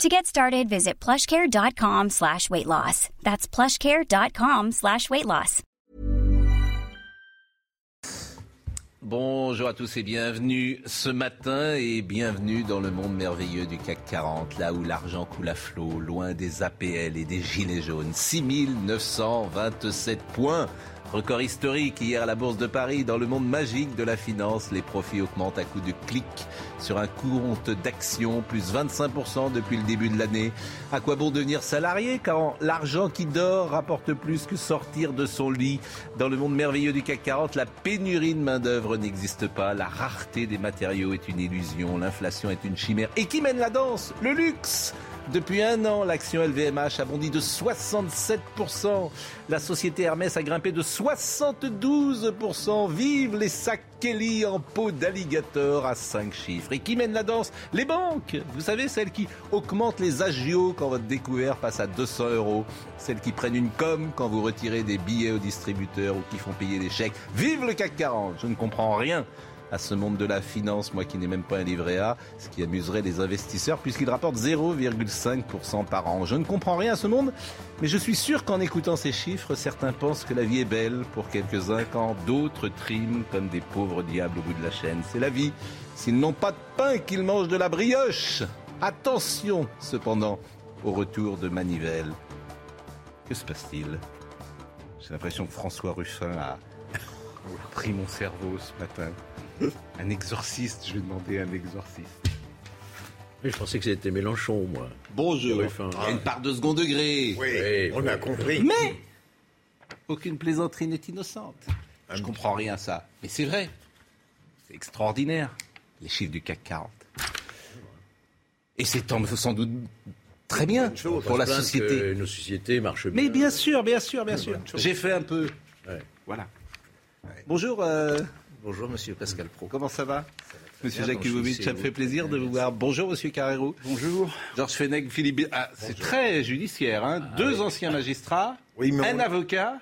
To get started, visit plushcare.com slash weight loss. That's plushcare.com slash weight loss. Bonjour à tous et bienvenue ce matin et bienvenue dans le monde merveilleux du CAC 40, là où l'argent coule à flot, loin des APL et des gilets jaunes. 6927 points. Record historique hier à la Bourse de Paris. Dans le monde magique de la finance, les profits augmentent à coups de clic sur un compte d'action, plus 25% depuis le début de l'année. À quoi bon devenir salarié quand l'argent qui dort rapporte plus que sortir de son lit? Dans le monde merveilleux du CAC 40, la pénurie de main-d'œuvre n'existe pas. La rareté des matériaux est une illusion. L'inflation est une chimère. Et qui mène la danse? Le luxe depuis un an, l'action LVMH a bondi de 67%. La société Hermès a grimpé de 72%. Vive les sacs Kelly en peau d'alligator à 5 chiffres. Et qui mène la danse? Les banques Vous savez, celles qui augmentent les agios quand votre découvert passe à 200 euros. Celles qui prennent une com quand vous retirez des billets au distributeur ou qui font payer des chèques. Vive le CAC 40 Je ne comprends rien à ce monde de la finance, moi qui n'ai même pas un livret A, ce qui amuserait les investisseurs puisqu'il rapporte 0,5% par an. Je ne comprends rien à ce monde, mais je suis sûr qu'en écoutant ces chiffres, certains pensent que la vie est belle pour quelques-uns quand d'autres triment comme des pauvres diables au bout de la chaîne. C'est la vie. S'ils n'ont pas de pain, qu'ils mangent de la brioche. Attention, cependant, au retour de Manivelle. Que se passe-t-il? J'ai l'impression que François Ruffin a pris mon cerveau ce matin. Un exorciste, je vais demander un exorciste. je pensais que c'était Mélenchon, moi. Bonjour. Il y a une part de second degré. Oui, on a compris. Mais aucune plaisanterie n'est innocente. Je comprends rien à ça. Mais c'est vrai. C'est extraordinaire. Les chiffres du CAC 40. Et c'est sans doute très bien pour la société. nos sociétés marchent bien. Mais bien sûr, bien sûr, bien sûr. J'ai fait un peu. Voilà. Bonjour. Euh, Bonjour, monsieur Pascal Pro. Comment ça va? Monsieur Jakubowicz, ça me fait plaisir de vous voir. Bonjour, Monsieur Carrero. Bonjour. Georges Fenech, Philippe. Ah, c'est très judiciaire, hein. Ah Deux anciens magistrats, un avocat.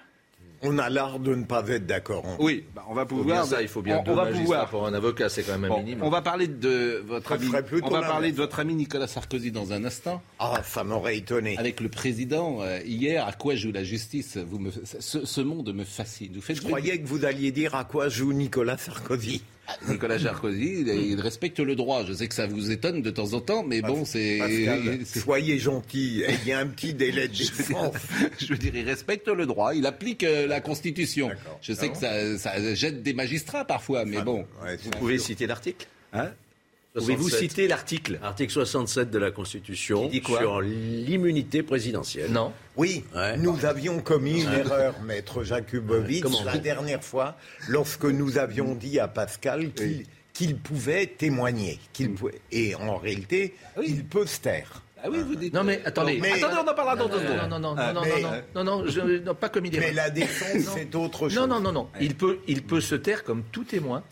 On a l'art de ne pas être d'accord. Oui, bah, on va pouvoir. ça, il faut bien on, va pouvoir. pour un avocat, c'est quand même un minimum. On va parler de votre ami. On va parler de votre ami Nicolas Sarkozy dans un instant. Ah, ça m'aurait étonné. Avec le président euh, hier, à quoi joue la justice? Vous me, ce, monde me fascine. Vous faites Je croyais que vous alliez dire à quoi joue Nicolas Sarkozy. Nicolas Sarkozy, il respecte le droit. Je sais que ça vous étonne de temps en temps, mais bon, c'est. Soyez gentil. Il y a un petit délai de défense. Je veux dire, il respecte le droit. Il applique euh, la Constitution. Je sais ah que ça, jette des magistrats parfois, mais bon. vous pouvez citer l'article hein? Pouvez-vous citer l'article? Article 67 de la Constitution dit quoi? sur l'immunité présidentielle. Non. Oui, nous avions commis une erreur, maître Jakubowicz, la dernière fois, lorsque nous avions dit à Pascal qu'il pouvait témoigner. Qu'il pouvait... Et en réalité, il peut se taire. Ah oui, vous dites. Non, mais attendez. Attendez, on en parlera dans deux secondes. Non, non, non, non, non, non, non, non, je, non, pas comme il est. Mais la défense, c'est autre chose. Non, non, non, non. Il peut, il peut se taire comme tout témoin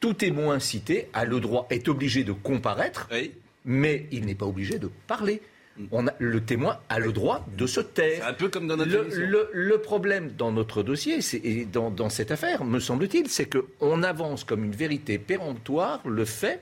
tout témoin cité a le droit, est obligé de comparaître, mais il n'est pas obligé de parler. On a, le témoin a le droit de se taire. un peu comme dans notre le, le, problème dans notre dossier, et dans, dans, cette affaire, me semble-t-il, c'est qu'on avance comme une vérité péremptoire le fait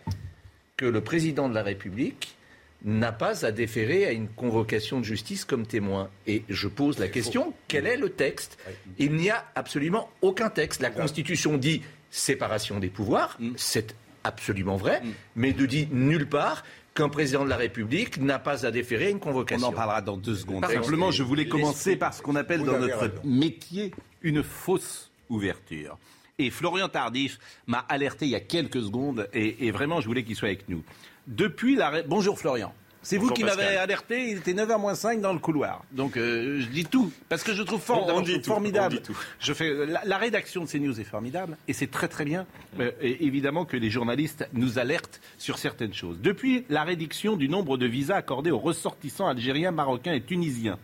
que le président de la République n'a pas à déférer à une convocation de justice comme témoin. Et je pose la question, quel est le texte? Il n'y a absolument aucun texte. La Constitution dit séparation des pouvoirs, mm. c'est absolument vrai, mm. mais de dire nulle part qu'un président de la République n'a pas à déférer une convocation. On en parlera dans deux secondes. Simplement, je voulais commencer par ce qu'on appelle dans notre métier une fausse ouverture. Et Florian Tardif m'a alerté il y a quelques secondes, et, et vraiment, je voulais qu'il soit avec nous. Depuis la... Bonjour Florian. C'est vous qui m'avez alerté, il était 9h moins 5 dans le couloir. Donc euh, je dis tout, parce que je trouve formidable. Je fais, la, rédaction de CNews est formidable, et c'est très très bien, euh, évidemment, que les journalistes nous alertent sur certaines choses. Depuis la réduction du nombre de visas accordés aux ressortissants algériens, marocains et tunisiens,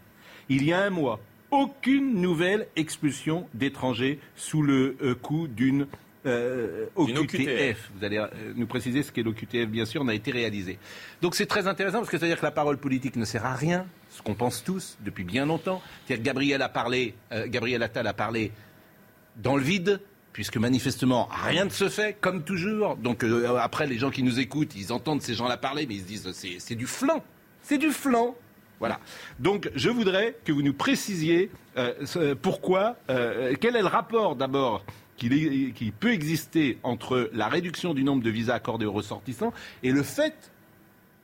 il y a un mois, aucune nouvelle expulsion d'étrangers sous le euh, coup d'une euh, OQTF. Vous allez euh, nous préciser ce qu'est l'OQTF, bien sûr, n'a été réalisé. Donc c'est très intéressant parce que c'est-à-dire que la parole politique ne sert à rien, ce qu'on pense tous depuis bien longtemps. C'est-à-dire Gabriel a parlé, Gabriel Attal a parlé dans le vide, puisque manifestement rien ne se fait, comme toujours. Donc après, les gens qui nous écoutent, ils entendent ces gens-là parler, mais ils se disent c'est du flanc, c'est du flanc. Voilà. Donc, je voudrais que vous nous précisiez euh, pourquoi, euh, quel est le rapport d'abord qui, qui, peut exister entre la réduction du nombre de visas accordés aux ressortissants et le fait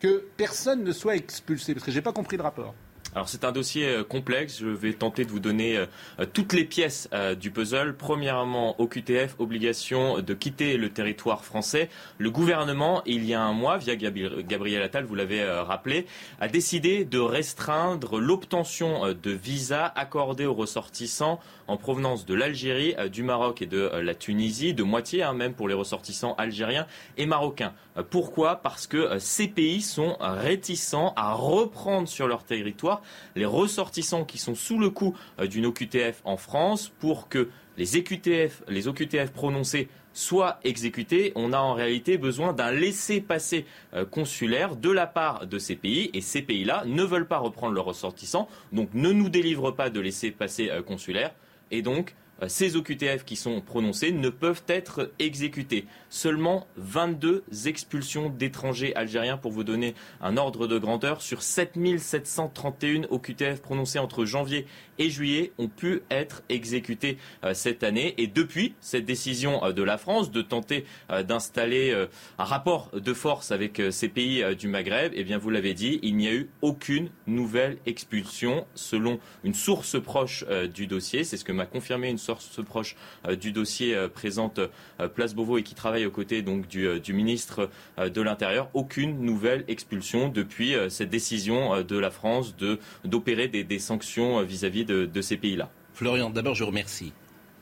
que personne ne soit expulsé Parce que je n'ai pas compris le rapport. Alors c'est un dossier euh, complexe. Je vais tenter de vous donner euh, euh, toutes les pièces du puzzle. Premièrement, au QTF, obligation de quitter le territoire français. Le gouvernement, il y a un mois, via Gabriel Attal, vous l'avez rappelé, a décidé de restreindre l'obtention de visas accordés aux ressortissants en provenance de l'Algérie, du Maroc et de la Tunisie, de moitié hein, même pour les ressortissants algériens et marocains. Pourquoi? Parce que ces pays sont réticents à reprendre sur leur territoire les ressortissants qui sont sous le coup euh, d'une OQTF en France pour que les, OQTF prononcés soient exécutés, on a en réalité besoin d'un laissez-passer euh, consulaire de la part de ces pays et ces pays-là ne veulent pas reprendre leurs ressortissants, donc ne nous délivrent pas de laissez-passer euh, consulaire. Et donc ces OQTF qui sont prononcés ne peuvent être exécutés. Seulement 22 expulsions d'étrangers algériens, pour vous donner un ordre de grandeur, sur 7731 OQTF prononcés entre janvier et juillet ont pu être exécutés euh, cette année. Et depuis cette décision euh, de la France de tenter d'installer un rapport de force avec ces pays du Maghreb, eh bien vous l'avez dit, il n'y a eu aucune nouvelle expulsion selon une source proche du dossier. C'est ce que m'a confirmé une source proche euh, du dossier euh, présente euh, Place Beauvau et qui travaille aux côtés donc du, ministre de l'Intérieur, aucune nouvelle expulsion depuis cette décision de la France de d'opérer des, sanctions vis-à-vis de, ces pays-là. Florian, d'abord je remercie.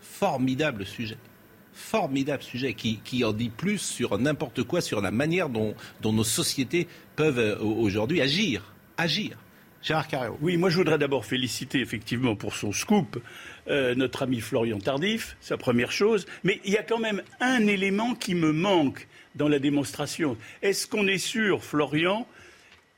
Formidable sujet formidable sujet qui, en dit plus sur n'importe quoi, sur la manière dont, dont nos sociétés peuvent aujourd'hui agir. Agir. Gérard Carreau. Oui, moi je voudrais d'abord féliciter effectivement pour son scoop euh, notre ami Florian Tardif, sa première chose. Mais il y a quand même un élément qui me manque dans la démonstration. Est-ce qu'on est sûr, Florian,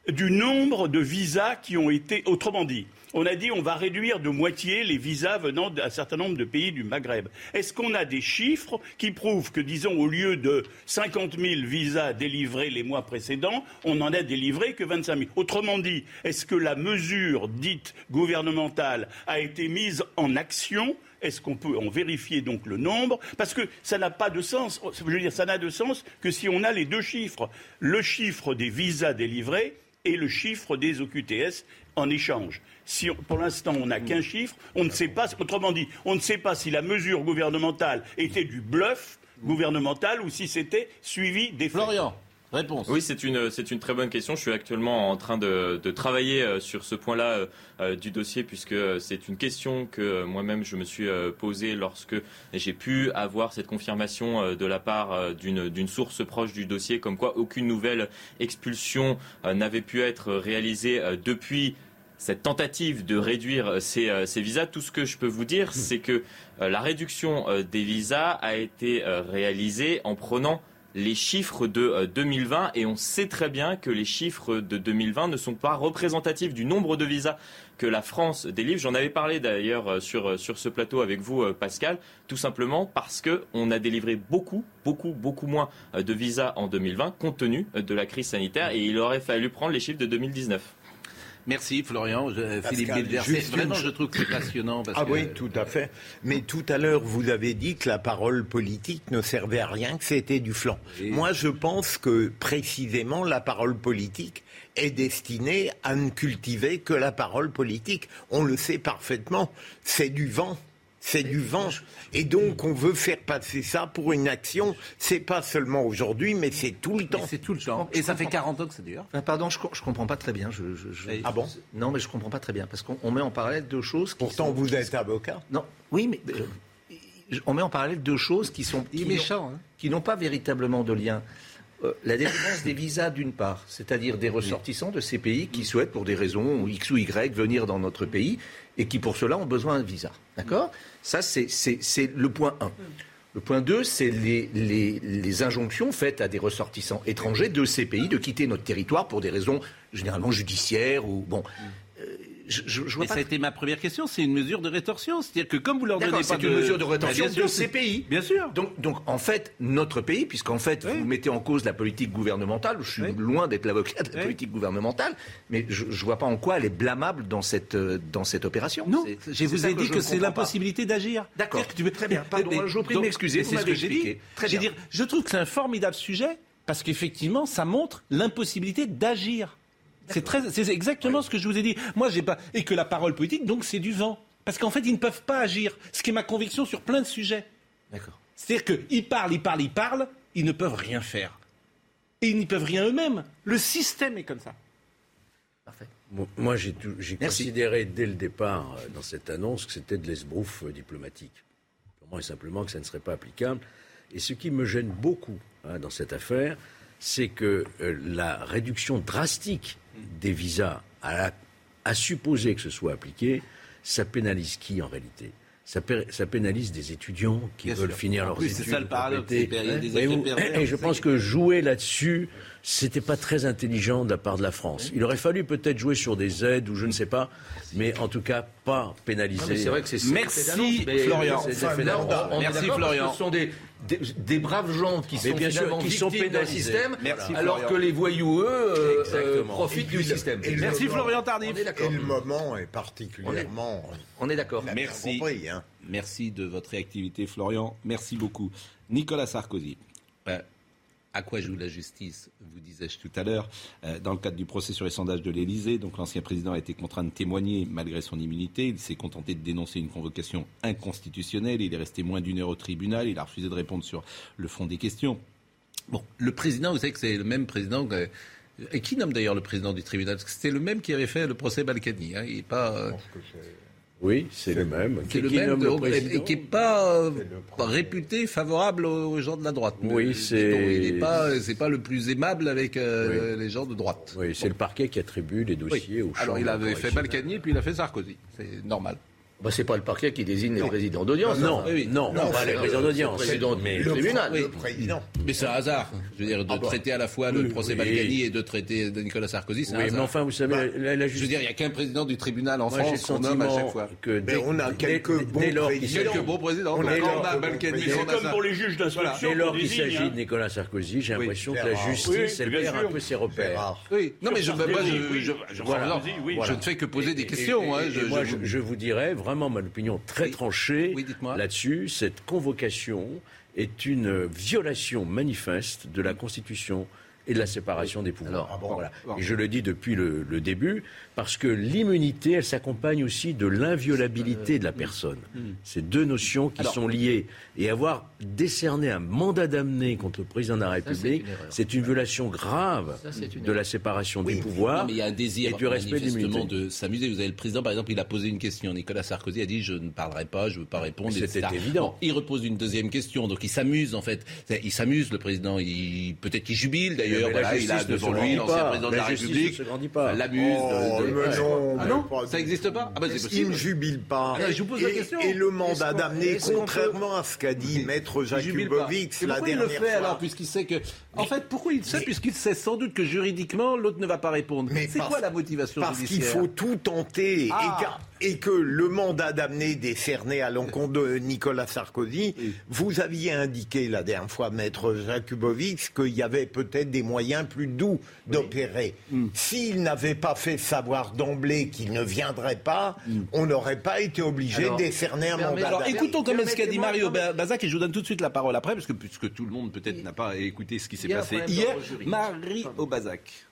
du nombre de visas qui ont été, autrement dit, on a dit on va réduire de moitié les visas venant d'un certain nombre de pays du Maghreb. Est-ce qu'on a des chiffres qui prouvent que, disons, au lieu de 50 000 visas délivrés les mois précédents, on n'en a délivré que 25 000 Autrement dit, est-ce que la mesure dite gouvernementale a été mise en action? Est-ce qu'on peut en vérifier donc le nombre? Parce que ça n'a pas de sens. Je veux dire, ça n'a de sens que si on a les deux chiffres. Le chiffre des visas délivrés et le chiffre des OQTS en échange. Si pour l'instant on n'a qu'un chiffre, on ne sait pas, autrement dit, on ne sait pas si la mesure gouvernementale était du bluff gouvernemental ou si c'était suivi des Florian. Oui, c'est une, c'est une très bonne question. Je suis actuellement en train de, travailler euh, sur ce point-là euh, euh, du dossier puisque c'est une question que moi-même je me suis posée lorsque j'ai pu avoir cette confirmation de la part d'une, source proche du dossier comme quoi aucune nouvelle expulsion n'avait pu être réalisée depuis cette tentative de réduire ces, ces, visas, tout ce que je peux vous dire, c'est que la réduction des visas a été réalisée en prenant les chiffres de 2020 euh, et on sait très bien que les chiffres de 2020 ne sont pas représentatifs du nombre de visas que la France délivre. J'en avais parlé d'ailleurs euh, sur, euh, sur ce plateau avec vous, Pascal, tout simplement parce qu'on a délivré beaucoup, beaucoup, beaucoup moins de visas en 2020 compte tenu de la crise sanitaire et il aurait fallu prendre les chiffres de 2019. Merci Florian. Philippe Vraiment, je trouve que c'est passionnant. ah oui, tout à fait. Mais tout à l'heure, vous avez dit que la parole politique ne servait à rien, que c'était du flanc. Moi, je pense que précisément la parole politique est destinée à ne cultiver que la parole politique. On le sait parfaitement. C'est du vent. C'est du vent. Et donc, on veut faire passer ça pour une action. C'est pas seulement aujourd'hui, mais c'est tout le temps. C'est tout le temps. Et ça fait 40 ans que c'est dur. pardon, je, je comprends pas très bien. Je, Ah bon? Non, mais je comprends pas très bien. Parce qu'on met en parallèle deux choses. Pourtant, vous êtes avocat. Non, oui, mais. Euh, on met en parallèle deux choses qui sont. Qui, méchant, hein. qui n'ont pas véritablement de lien. Euh, la délivrance des visas d'une part, c'est-à-dire des ressortissants de ces pays qui souhaitent, pour des raisons X ou Y, venir dans notre pays, et qui pour cela ont besoin d'un visa. D'accord? Ça, c'est le point 1. Le point 2, c'est les, les, injonctions faites à des ressortissants étrangers de ces pays de quitter notre territoire pour des raisons généralement judiciaires ou bon je, je, ça a été ma première question. C'est une mesure de rétorsion. C'est-à-dire que comme vous leur donnez pas de... une mesure de rétorsion de ces pays. Bien sûr. Donc, donc en fait, notre pays, puisqu'en fait, vous mettez en cause la politique gouvernementale, je suis loin d'être l'avocat de la politique gouvernementale, mais je ne vois pas en quoi elle est blâmable dans cette, euh, dans cette opération. Non, je vous ai dit que, c'est l'impossibilité d'agir. D'accord. Très bien. Pardon, je vous prie de m'excuser. C'est ce que j'ai dit. Très bien. Je trouve que c'est un formidable sujet parce qu'effectivement, ça montre l'impossibilité d'agir. C'est exactement ce que je vous ai dit. Moi, j'ai pas et que la parole politique, donc, c'est du vent, parce qu'en fait, ils ne peuvent pas agir. Ce qui est ma conviction sur plein de sujets. D'accord. C'est-à-dire qu'ils parlent, ils parlent, ils parlent, ils ne peuvent rien faire. Et ils n'y peuvent rien eux-mêmes. Le système est comme ça. Parfait. moi, j'ai considéré dès le départ euh, dans cette annonce que c'était de l'esbrouf euh, diplomatique. Purement et simplement que ça ne serait pas applicable. Et ce qui me gêne beaucoup hein, dans cette affaire, c'est que euh, la réduction drastique des visas à, supposer que ce soit appliqué, ça pénalise qui en réalité? Ça, pénalise des étudiants qui veulent finir leurs études. C'est ça le paradoxe. et je pense que jouer là-dessus, c'était pas très intelligent de la part de la France. Il aurait fallu peut-être jouer sur des aides ou je ne sais pas, mais en tout cas pas pénaliser. C'est vrai que c'est Merci Florian. Merci Florian. Ce sont des, des, braves gens qui sont bien sûr, qui sont d'un système, alors que les voyous, eux, euh, profitent du système. Merci Florian Tardif. Et le moment est particulièrement. On est, d'accord. Merci. Hein. Merci de votre réactivité, Florian. Merci beaucoup. Nicolas Sarkozy. Euh, à quoi joue la justice, vous disais-je tout à l'heure, euh, dans le cadre du procès sur les sondages de l'Élysée. Donc l'ancien président a été contraint de témoigner malgré son immunité. Il s'est contenté de dénoncer une convocation inconstitutionnelle. Il est resté moins d'une heure au tribunal. Il a refusé de répondre sur le fond des questions. Bon, le président, vous savez que c'est le même président et qui nomme d'ailleurs le président du tribunal? Que c'était le même qui avait fait le procès Balkany. Hein. Il n'est pas. Oui, c'est le même. Qui, le même, et qui n'est pas euh, réputé favorable aux gens de la droite. Oui, c'est. Il n'est pas, c'est pas le plus aimable avec euh, les gens de droite. Oui, c'est le parquet qui attribue les dossiers aux Alors il avait fait Balkany, puis il a fait Sarkozy. C'est normal. Bah, c'est pas le parquet qui désigne les présidents d'audience. Non, hein. non, non, pas les présidents d'audience. mais le tribunal. président. Mais c'est un hasard. Je veux dire, de ah bah. traiter à la fois le procès Balkany et de traiter de Nicolas Sarkozy, c'est un hasard. mais enfin, vous savez, bah, la, Je veux dire, il n'y a qu'un président du tribunal en France qu'on nomme à chaque fois. Que on a quelques bons présidents. Quelques bons présidents. On a Balkany. C'est comme pour les juges d'instruction. Dès lors qu'il s'agit de hein. Nicolas Sarkozy, j'ai l'impression que la justice, elle perd un peu ses repères. Oui. Non, mais je ne fais que poser des questions. Moi, je vous dirais vraiment mon opinion très tranché là-dessus. Cette convocation est une violation manifeste de la Constitution et de la séparation des pouvoirs. Ah et je le dis depuis le, début, parce que l'immunité, elle s'accompagne aussi de l'inviolabilité de la personne. Hmm. Ces deux notions qui sont liées. Et avoir décerné un mandat d'amener contre le président de la République, c'est une, violation grave de la séparation des pouvoirs mais il y a un désir, et du respect de de s'amuser. Vous avez le président, par exemple, il a posé une question. Nicolas Sarkozy a dit Je ne parlerai pas, je ne veux pas répondre. C'était évident. il repose une deuxième question. Donc il s'amuse, en fait. Il s'amuse, le président. Peut-être qu'il jubile, d'ailleurs il a devant lui l'ancien président de la, République. L'amuse. Oh, ah non, ça n'existe pas ah bah, Il ne jubile pas. Ah, je vous pose la question. Et le mandat d'amener, contrairement à ce qu'a dit Maître Jakubovic la dernière fois. il le fait alors, puisqu'il sait que. En fait, pourquoi il le sait Puisqu'il sait sans doute que juridiquement, l'autre ne va pas répondre. C'est quoi la motivation Parce qu'il faut tout tenter et que le mandat d'amener décerné à l'encontre de Nicolas Sarkozy, vous aviez indiqué la dernière fois, maître Jakubovic, qu'il y avait peut-être des moyens plus doux d'opérer. Mm. S'il n'avait pas fait savoir d'emblée qu'il ne viendrait pas, mm. on n'aurait pas été obligé de décerner un mandat alors, écoutons quand même ce qu'a dit Mario Bazac et je vous donne tout de suite la parole après, parce que puisque tout le monde peut-être n'a pas écouté ce qui s'est passé hier, Marie Aubazac.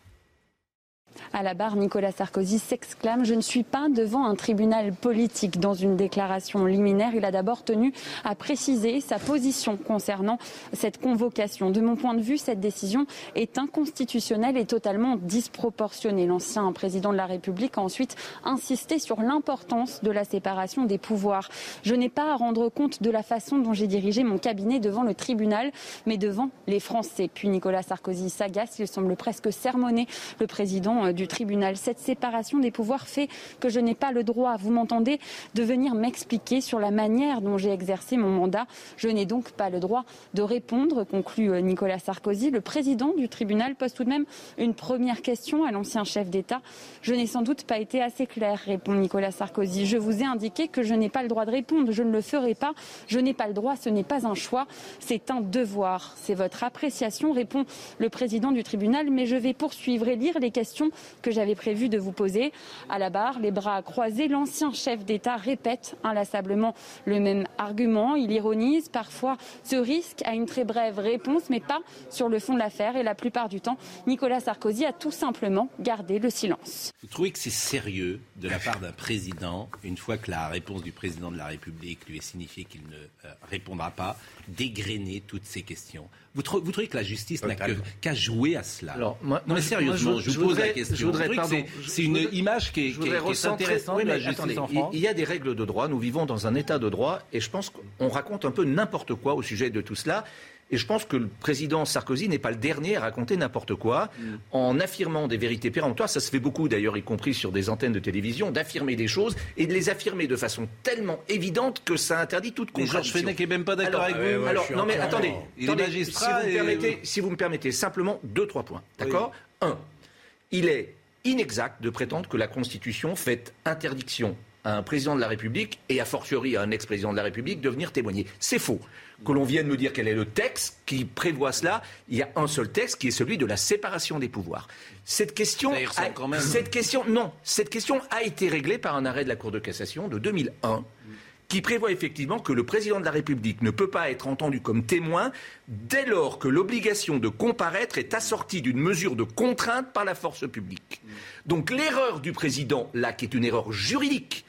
À la barre, Nicolas Sarkozy s'exclame Je ne suis pas devant un tribunal politique. Dans une déclaration liminaire, il a d'abord tenu à préciser sa position concernant cette convocation. De mon point de vue, cette décision est inconstitutionnelle et totalement disproportionnée. L'ancien président de la République a ensuite insisté sur l'importance de la séparation des pouvoirs. Je n'ai pas à rendre compte de la façon dont j'ai dirigé mon cabinet devant le tribunal, mais devant les Français. Puis Nicolas Sarkozy s'agace, il semble presque sermonner le président président du tribunal. Cette séparation des pouvoirs fait que je n'ai pas le droit, vous m'entendez, de venir m'expliquer sur la manière dont j'ai exercé mon mandat. Je n'ai donc pas le droit de répondre, conclut Nicolas Sarkozy. Le président du tribunal pose tout de même une première question à l'ancien chef d'État. Je n'ai sans doute pas été assez clair, répond Nicolas Sarkozy. Je vous ai indiqué que je n'ai pas le droit de répondre. Je ne le ferai pas. Je n'ai pas le droit. Ce n'est pas un choix. C'est un devoir. C'est votre appréciation, répond le président du tribunal. Mais je vais poursuivre et lire les questions que j'avais prévu de vous poser. À la barre, les bras croisés, l'ancien chef d'État répète inlassablement le même argument. Il ironise parfois ce risque à une très brève réponse, mais pas sur le fond de l'affaire. Et la plupart du temps, Nicolas Sarkozy a tout simplement gardé le silence. Vous trouvez que c'est sérieux de la part d'un président, une fois que la réponse du président de la République lui est signifiée qu'il ne euh, répondra pas, dégrainer toutes ces questions? Vous, trouvez que la justice n'a qu'à jouer à cela? Alors, non, mais sérieusement, je, vous pose la question. C'est une image qui est, intéressante de la justice en France. Il y a des règles de droit. Nous vivons dans un état de droit et je pense qu'on raconte un peu n'importe quoi au sujet de tout cela. Et je pense que le président Sarkozy n'est pas le dernier à raconter n'importe quoi mm. en affirmant des vérités péremptoires. Ça se fait beaucoup d'ailleurs, y compris sur des antennes de télévision, d'affirmer des choses et de les affirmer de façon tellement évidente que ça interdit toute contradiction. Georges Fenech n'est même pas d'accord avec vous. alors, non mais attendez, si, vous me permettez, simplement deux, trois points. D'accord? Un, il est inexact de prétendre que la Constitution fait interdiction à un président de la République et a fortiori à un ex-président de la République de venir témoigner. C'est faux que l'on vienne me dire quel est le texte qui prévoit cela. Il y a un seul texte qui est celui de la séparation des pouvoirs. Cette question, a, cette question, non, cette question a été réglée par un arrêt de la Cour de cassation de 2001 qui prévoit effectivement que le président de la République ne peut pas être entendu comme témoin dès lors que l'obligation de comparaître est assortie d'une mesure de contrainte par la force publique. Donc l'erreur du président, là, qui est une erreur juridique,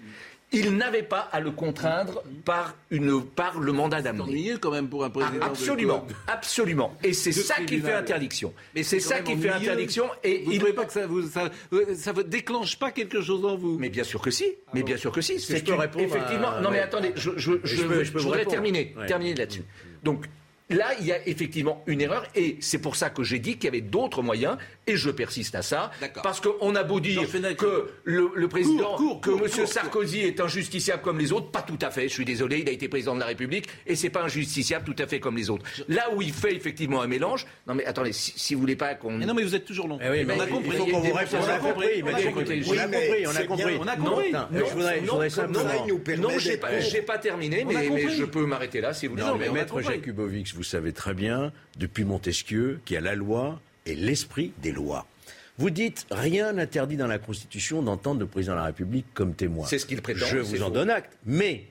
il n'avait pas à le contraindre par, une, par le mandat d'amener. Quand même pour un président. Ah, absolument, absolument. Et c'est ça qui fait interdiction. Mais c'est ça qui fait interdiction. Et vous ne trouvez pas que ça vous, ça, vous déclenche pas quelque chose en vous? Mais bien sûr que si. Mais bien sûr que si. C'est effectivement. Non mais attendez, je, je, je, voudrais terminer, terminer là-dessus. Donc Là, il y a effectivement une erreur et c'est pour ça que j'ai dit qu'il y avait d'autres moyens et je persiste à ça. Parce qu'on a beau dire que le, président, que M. Sarkozy est injusticiable comme les autres, pas tout à fait. Je suis désolé, il a été président de la République et c'est pas injusticiable tout à fait comme les autres. Là où il fait effectivement un mélange, non mais attendez, si, vous voulez pas qu'on. non mais vous êtes toujours long. Eh on a compris. Il faut qu'on vous réponde. On a compris. On a compris. On a compris. On a compris. Je voudrais simplement. Non, j'ai pas terminé, mais je peux m'arrêter là si vous voulez. Maître vous savez très bien, depuis Montesquieu, qu'il y a la loi et l'esprit des lois. Vous dites rien n'interdit dans la Constitution d'entendre le président de la République comme témoin. C'est ce qu'il prétend. Je vous en donne acte. Mais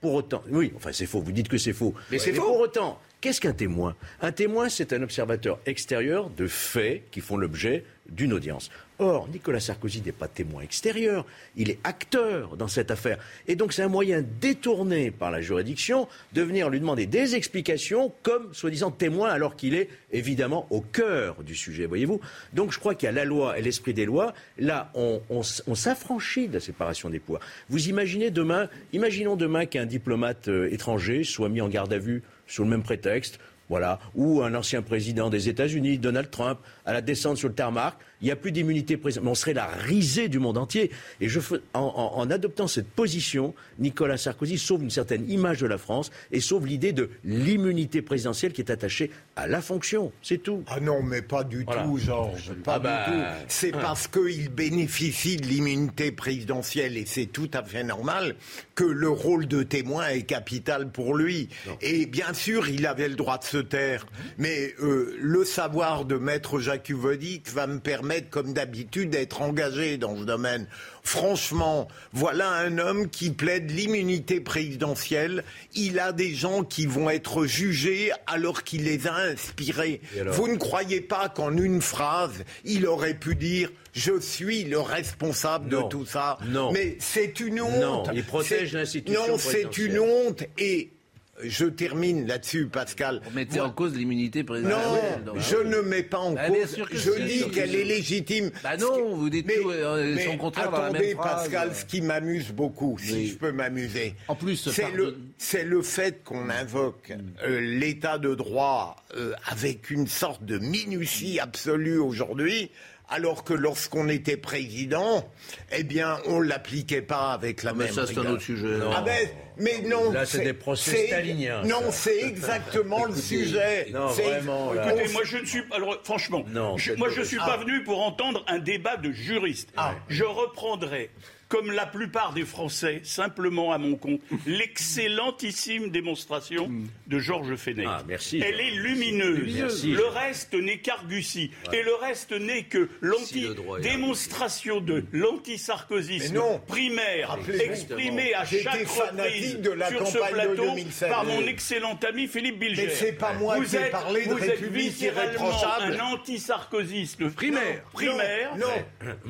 pour autant, oui, enfin c'est faux. Vous dites que c'est faux. Mais c'est faux. Pour autant, qu'est-ce qu'un témoin? Un témoin, c'est un observateur extérieur de faits qui font l'objet d'une audience. Or, Nicolas Sarkozy n'est pas témoin extérieur, il est acteur dans cette affaire. Et donc c'est un moyen détourné par la juridiction de venir lui demander des explications comme soi-disant témoin alors qu'il est évidemment au cœur du sujet, voyez-vous. Donc je crois qu'il y a la loi et l'esprit des lois. Là, on, s'affranchit de la séparation des pouvoirs. Vous imaginez demain, imaginons demain qu'un diplomate euh, étranger soit mis en garde à vue sous le même prétexte, voilà, ou un ancien président des États-Unis, Donald Trump, à la descente sur le tarmac, il n'y a plus d'immunité présidentielle. On serait la risée du monde entier. Et je, en, adoptant cette position, Nicolas Sarkozy sauve une certaine image de la France et sauve l'idée de l'immunité présidentielle qui est attachée à la fonction. C'est tout. Ah non, mais pas du tout, Georges. Pas ah du bah, tout. C'est hein. parce qu'il bénéficie de l'immunité présidentielle et c'est tout à fait normal que le rôle de témoin est capital pour lui. Et bien sûr, il avait le droit de se taire. Mais euh, le savoir de Maître Jakubowicz va me permettre comme d'habitude, d'être engagé dans ce domaine. Franchement, voilà un homme qui plaide l'immunité présidentielle. Il a des gens qui vont être jugés alors qu'il les a inspirés. Vous ne croyez pas qu'en une phrase, il aurait pu dire je suis le responsable de tout ça. Non. Mais c'est une honte. Non, il protège l'institution. Non, c'est une honte. Et je termine là-dessus, Pascal. Vous mettez en cause l'immunité présidentielle. Non, je ne mets pas en bah, cause. Je dis qu'elle est légitime. Bah non, vous dites tout euh, son contraire attendez, Pascal, ce qui m'amuse beaucoup, si je peux m'amuser. En plus, c'est le, fait qu'on invoque euh, l'état de droit euh, avec une sorte de minutie absolue aujourd'hui alors que lorsqu'on était président, eh bien, on l'appliquait pas avec la ah, mais même ça, c'est un autre sujet. Ah ben, mais non. Là, c'est des procès staliniens. Non, c'est exactement le sujet. Non, vraiment. Écoutez, moi, je ne suis alors franchement, non, moi, je suis pas venu pour entendre un débat de juristes. Ah. Je reprendrai comme la plupart des Français, simplement à mon compte, l'excellentissime démonstration de Georges Fenech. Ah, merci. Elle est lumineuse. le reste n'est qu'argussie. Et le reste n'est que l'anti démonstration de l'anti-sarkozysme primaire exprimé à chaque reprise sur ce plateau par mon excellent ami Philippe Bilger. C'est pas moi qui ai parlé de République irréprochable. un anti-sarkozysme primaire, primaire,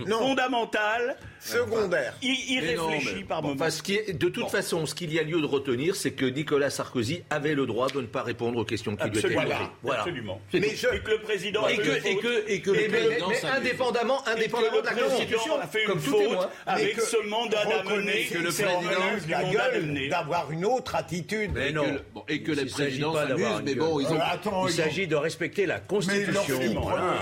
non, fondamental, secondaire. Il, réfléchit par moment. de toute façon, ce qu'il y a lieu de retenir, c'est que Nicolas Sarkozy avait le droit de ne pas répondre aux questions qui lui étaient posées. Voilà. Absolument. Mais Et que le président et que, et que, et que le président mais, indépendamment, indépendamment de la Constitution, a fait une comme faute avec ce mandat d'amener que le président d'avoir une autre attitude. Mais non. Et que le président s'amuse, mais bon, il s'agit de respecter la Constitution.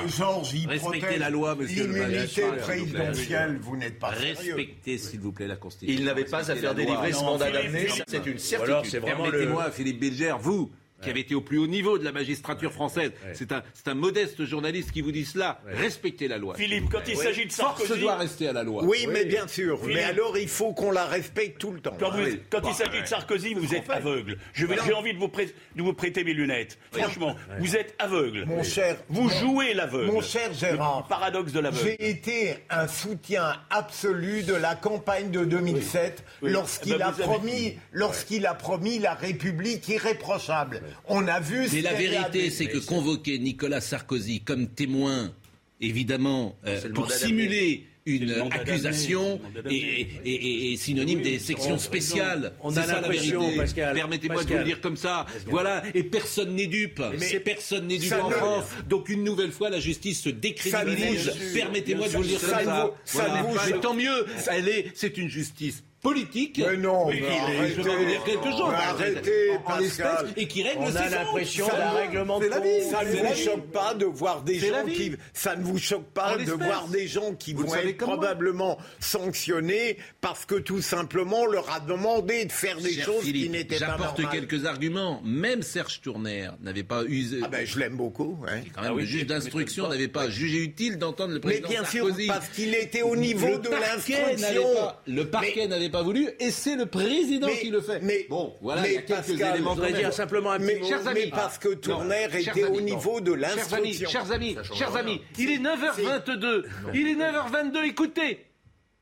Georges, il Respecter la loi, monsieur le L'immunité présidentielle, vous n'êtes pas sérieux s'il vous plaît, la Constitution. Il n'avait pas à faire délivrer ce mandat d'amener, c'est une certitude. Permettez-moi, Philippe Bilger, vous, qui avait été au plus haut niveau de la magistrature française. C'est un, un, modeste journaliste qui vous dit cela. Respectez la loi. Philippe, quand il s'agit de Sarkozy... Force doit rester à la loi. Oui, mais bien sûr. Mais alors, il faut qu'on la respecte tout le temps. Quand, il s'agit de Sarkozy, vous êtes aveugle. J'ai envie de vous, prêter, de vous, prêter mes lunettes. Franchement, vous êtes aveugle. Mon cher... Vous jouez l'aveugle. Mon cher Gérard... paradoxe de l'aveugle. J'ai été un soutien absolu de la campagne de 2007 lorsqu'il eh ben, a, promis, lorsqu'il a promis la République irréprochable. On a vu mais la vérité, c'est que convoquer Nicolas Sarkozy comme témoin, évidemment, euh, pour simuler une accusation et, synonyme des sections spéciales. On a l'impression, Permettez-moi de vous le dire comme ça. Voilà, et personne n'est dupe. Mais personne n'est dupe en France. Donc une nouvelle fois, la justice se décrédibilise. Permettez-moi de vous le dire comme ça. Voilà. Tant mieux. Elle est, c'est une justice politique. Mais non, mais arrêtez, je vais vous dire quelque chose. Arrêtez, Pascal. Et qui règle On a l'impression d'un règlement de compte. Ça ne vous choque pas de voir des gens qui, ça ne vous choque pas de voir des gens qui vont être probablement sanctionnés parce que tout simplement on leur a demandé de faire des choses qui n'étaient pas normales. J'apporte quelques arguments. Même Serge Tournaire n'avait pas usé. Ah ben je l'aime beaucoup. Hein. Quand même, ah le juge d'instruction n'avait pas jugé utile d'entendre le président Mais bien Sarkozy. sûr, parce qu'il était au niveau de l'instruction. Le parquet n'avait pas voulu, et c'est le président qui le fait. Mais, bon, voilà, il y a quelques éléments. Je dire simplement un petit mais, Chers amis, mais parce que Tournaire était au niveau de l'instruction. Chers amis, chers amis, il est 9h22. Il est 9h22, écoutez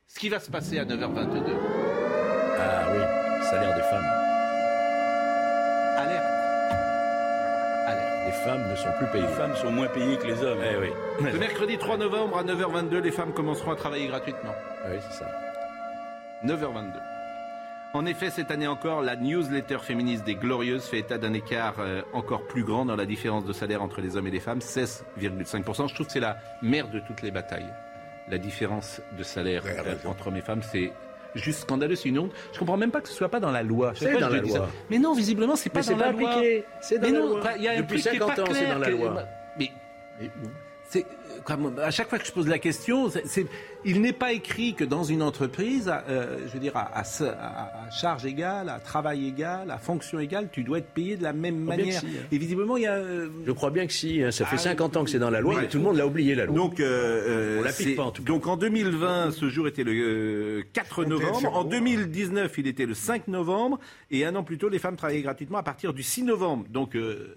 ce qui va se passer à 9h22. Ah oui, salaire des femmes. Alerte. Alerte. Les femmes ne sont plus payées. Les femmes sont moins payées que les hommes. Eh oui. Le mercredi 3 novembre à 9h22, les femmes commenceront à travailler gratuitement. Ah oui, c'est ça. 9h22. En effet, cette année encore, la newsletter féministe des Glorieuses fait état d'un écart euh, encore plus grand dans la différence de salaire entre les hommes et les femmes, 16,5%. Je trouve que c'est la mère de toutes les batailles. La différence de salaire euh, entre hommes et femmes, c'est juste scandaleux, c'est une honte. Je comprends même pas que ce soit pas dans la loi. C'est dans la loi. Mais non, visiblement, c'est pas dans la loi. C'est dans la loi. Il y a Depuis 50 ans, c'est dans la loi. Mais, c'est à chaque fois que je pose la question, il n'est pas écrit que dans une entreprise, euh, je veux dire, à, charge égale, à travail égal, à fonction égale, tu dois être payé de la même manière. Hein. Et visiblement, il y a. Euh, je crois bien que si. Hein. ça fait 50 ah, ans que c'est dans la loi, mais tout le monde l'a oublié la loi. Donc, euh, pas, en donc en 2020, ce jour était le 4 novembre. En 2019, il était le 5 novembre. Et un an plus tôt, les femmes travaillaient gratuitement à partir du 6 novembre. Donc le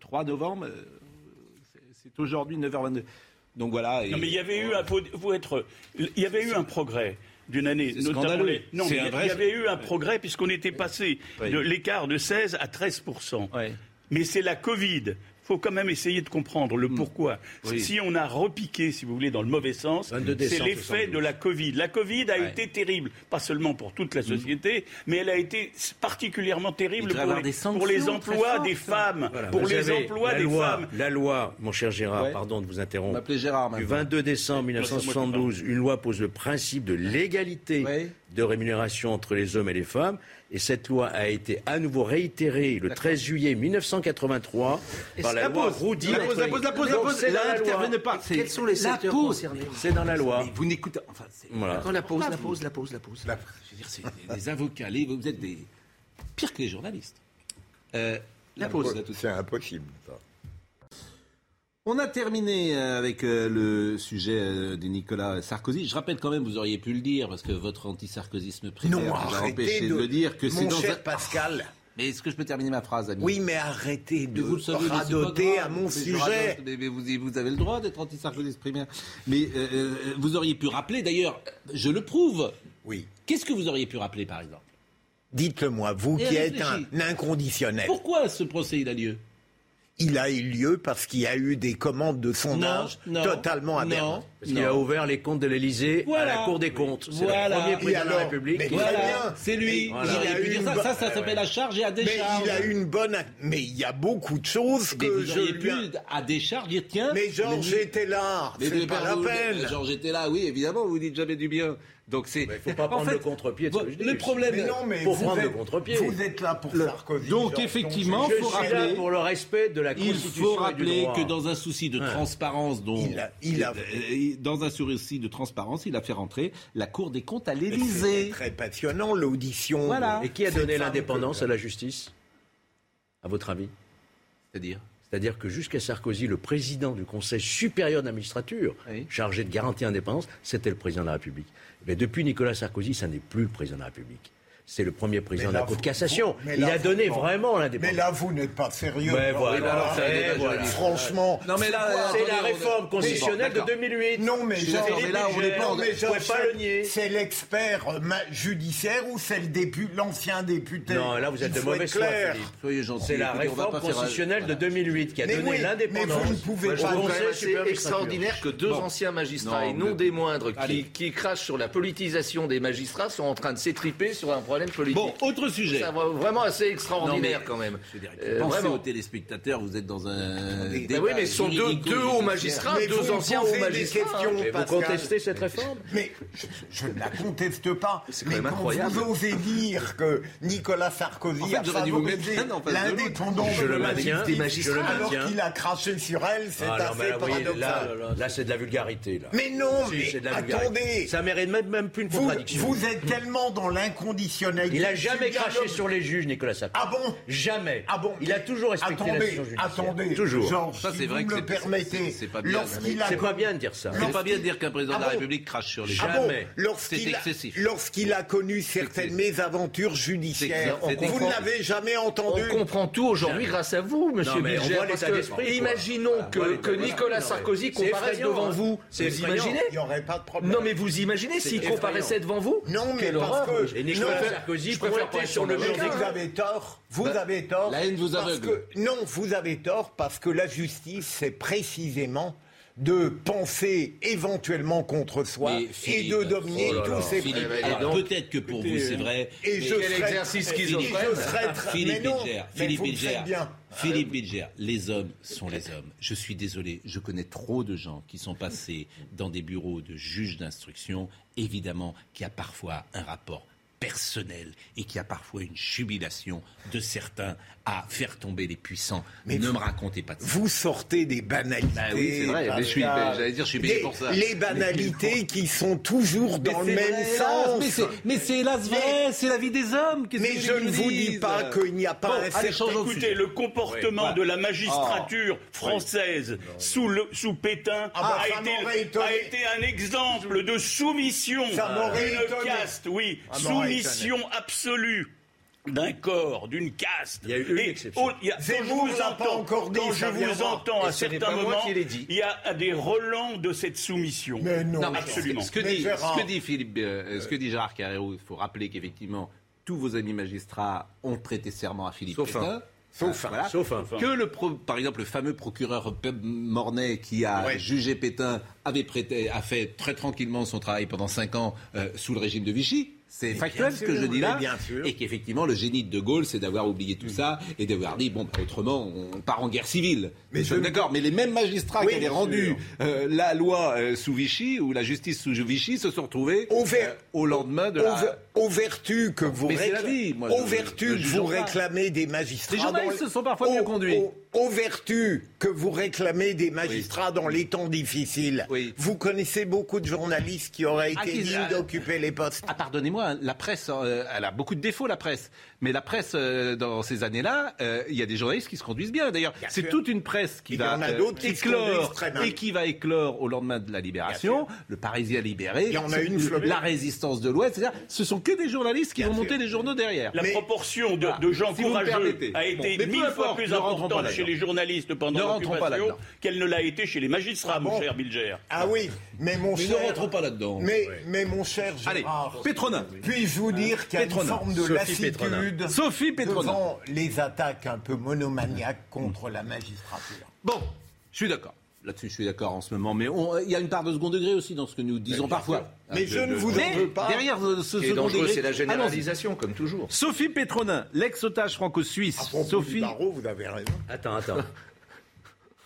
3 novembre, c'est aujourd'hui 9h22. Donc voilà. Non, mais il y avait eu un, vous être, il y avait eu un progrès d'une année. Notamment non, mais il y avait eu un progrès puisqu'on était passé de l'écart de 16 à 13% Mais c'est la Covid faut quand même essayer de comprendre le hmm. pourquoi. Si on a repiqué, si vous voulez, dans le mauvais sens, c'est l'effet de la Covid. La Covid a été terrible, pas seulement pour toute la hmm. société, mais elle a été particulièrement terrible pour les, emplois des femmes. Pour les emplois des femmes. La loi, mon cher Gérard, pardon de vous interrompre. Gérard, du 22 décembre 1972, une loi pose le principe de l'égalité de rémunération entre les hommes et les femmes. Et cette loi a été à nouveau réitérée le 13 juillet 1983 par la, loi Roudy. La pause, la pause, la pause, la pause. Là, pas. Quels sont les secteurs concernés? C'est dans la loi. vous n'écoutez. Enfin, voilà. la pause, la pause, la pause, la pause. Je veux dire, c'est des avocats. Vous êtes des pire que les journalistes. Euh, la pause. C'est impossible. On a terminé euh, avec euh, le sujet de Nicolas Sarkozy. Je rappelle quand même, vous auriez pu le dire, parce que votre anti-sarkozisme primaire non, vous a empêché de, le dire, que c'est dans cher Pascal. Mais est-ce que je peux terminer ma phrase, ami? Oui, mais arrêtez de vous radoter à mon sujet. mais vous, vous, avez le droit d'être anti-sarkozyste primaire. Mais vous auriez pu rappeler, d'ailleurs, je le prouve. Oui. Qu'est-ce que vous auriez pu rappeler, par exemple? Dites-le-moi, vous qui êtes un inconditionnel. Pourquoi ce procès il a lieu? Il a eu lieu parce qu'il y a eu des commandes de sondage totalement aberrantes. Parce qu'il a ouvert les comptes de l'Elysée à la Cour des comptes. C'est le premier président de la République. C'est lui. Il ça, ça, ça s'appelle la charge et à décharge. Mais il a eu une bonne. Mais il y a beaucoup de choses que vous je lui. à décharge dire tiens. Mais Georges était là. C'est pas la peine. Georges était là, oui, évidemment. Vous dites jamais du bien. Donc c'est. Il ne faut pas prendre le contre-pied de ce que je dis. Le problème. Mais non, mais pour prendre le contre-pied. Vous êtes là pour le... Sarkozy. Donc effectivement, il faut rappeler pour le respect de la Constitution. Il faut rappeler que dans un souci de transparence, dont il a, euh, dans un souci de transparence, il a fait rentrer la Cour des comptes à l'Élysée. Très passionnant l'audition. Voilà. Et qui a donné l'indépendance à la justice, à votre avis? C'est-à-dire? C'est-à-dire que jusqu'à Sarkozy, le président du Conseil supérieur magistrature, chargé de garantir l'indépendance, c'était le président de la République. Mais depuis Nicolas Sarkozy, ça n'est plus le président de la République c'est le premier président de la Cour de cassation. il a donné vraiment l'indépendance. Mais là, vous n'êtes pas sérieux. Mais voilà, Franchement, non, mais là, c'est la réforme constitutionnelle de 2008. Non, mais, là, on est pas, pas le nier. C'est l'expert judiciaire ou c'est l'ancien député Non, là, vous êtes de mauvaise foi, Philippe. C'est la réforme constitutionnelle de 2008 qui a donné l'indépendance. Mais vous ne pouvez pas. C'est extraordinaire que deux anciens magistrats, et non des moindres, qui crachent sur la politisation des magistrats, sont en train de s'étriper sur un problème Bon, autre sujet. C'est vraiment assez extraordinaire quand même. Euh, pensez aux téléspectateurs, vous êtes dans un. oui, mais ce sont deux, deux hauts magistrats, deux anciens hauts magistrats. vous contestez cette réforme? Mais je, ne la conteste pas. C'est quand incroyable. Vous osez dire que Nicolas Sarkozy a favorisé l'indépendance maintiens, des magistrats alors qu'il a craché sur elle, c'est ah, assez paradoxal. Là, c'est de la vulgarité. Mais non, mais attendez. Ça mérite même plus une contradiction. Vous êtes tellement dans l'incondition il n'a jamais craché sur les juges, Nicolas Sarkozy. Ah bon? Jamais. Ah bon? Il a toujours respecté attendez, la décision judiciaire. Attendez, toujours. ça, c'est vrai que le permettez. C'est pas bien. C'est pas bien de dire ça. C'est pas bien de dire qu'un président de la ah République crache sur les juges. Ah jamais. Lorsqu'il excessif. Lorsqu'il a connu certaines mésaventures judiciaires, vous ne l'avez jamais entendu. On comprend tout aujourd'hui grâce à vous, Monsieur Bilger. Imaginons que Nicolas Sarkozy comparaisse devant vous. Vous imaginez Il n'y aurait pas de problème. Non, mais vous imaginez s'il comparaissait devant vous Non, mais parce que préfère pas sur le Vous avez tort. Vous bah, avez tort. La haine vous aveugle. non, vous avez tort parce que la justice, c'est précisément de penser éventuellement contre soi et de dominer oh tous ces Philippe, alors peut-être que pour vous c'est vrai. Et je quel serais, exercice schizophrène Philippe Bilger, Philippe Bilger, Philippe Bilger, les hommes sont les hommes. Je suis désolé, je connais trop de gens qui sont passés dans des bureaux de juges d'instruction, évidemment, qui a parfois un rapport personnel et qui a parfois une jubilation de certains à faire tomber les puissants. Mais ne me racontez pas de ça. Vous sortez des banalités. Bah oui, c'est vrai. j'allais dire, je suis payé pour ça. Les banalités qui sont toujours dans le même sens. Mais c'est hélas vrai, c'est la vie des hommes. Mais je ne vous dis pas qu'il n'y a pas un certain... Écoutez, le comportement de la magistrature oh. française sous, le, sous Pétain ah bah, a, été, a, été, un exemple de soumission d'une caste, oui, ah, soumission absolue d'un corps, d'une caste. Il y a eu une exception. quand je vous entends, encore dit, quand je vous entends à certains moments, il y a des relents de cette soumission. Mais non, absolument. Ce que, dit, ce que dit Philippe, euh, ce que dit Gérard Carrero, il faut rappeler qu'effectivement tous vos amis magistrats ont prêté serment à Philippe Sauf Un. Sauf, voilà. Sauf un. Que le par exemple le fameux procureur Mornay qui a jugé Pétain avait prêté, a fait très tranquillement son travail pendant cinq ans euh, sous le régime de Vichy. C'est factuel ce que je dis là. Et qu'effectivement, le génie de De Gaulle, c'est d'avoir oublié tout ça et d'avoir dit, bon, bah, autrement, on part en guerre civile. Mais je... d'accord, mais les mêmes magistrats qui avaient rendu euh, la loi euh, sous Vichy ou la justice sous Vichy se sont retrouvés au, au lendemain de la aux vertus que vous, vous réclamez des magistrats. Les journalistes sont parfois mieux conduits. Aux, vertus que vous réclamez des magistrats dans les temps difficiles. Vous connaissez beaucoup de journalistes qui auraient ah, été dignes d'occuper les postes. Ah, pardonnez-moi, la presse, euh, elle a beaucoup de défauts, la presse. Mais la presse, euh, dans ces années-là, euh, il y a des journalistes qui se conduisent bien. D'ailleurs, c'est toute une presse qui va éclore et qui va éclore au lendemain de la libération. Le Parisien libéré, la résistance de l'Ouest. Ce sont que des journalistes qui vont monter des journaux derrière. La proportion de, gens courageux a été mille fois plus importante chez les journalistes pendant l'occupation qu'elle ne l'a été chez les magistrats, mon cher Bilger. Ah oui, mais mon cher... ne rentrons pas là-dedans. Mais, mais mon cher Gérard... Allez, Pétronin. Puis-je vous dire qu'il y a une forme de lassitude Sophie Pétronin. devant les attaques un peu monomaniaques contre la magistrature. Bon, je suis d'accord. Là-dessus, je suis d'accord en ce moment. Mais il y a une part de second degré aussi dans ce que nous disons parfois. Mais je ne vous en veux pas. Derrière ce, second degré, c'est la généralisation, comme toujours. Sophie Pétronin, l'ex-otage franco-suisse. Sophie. Barreau, vous avez raison. Attends, attends.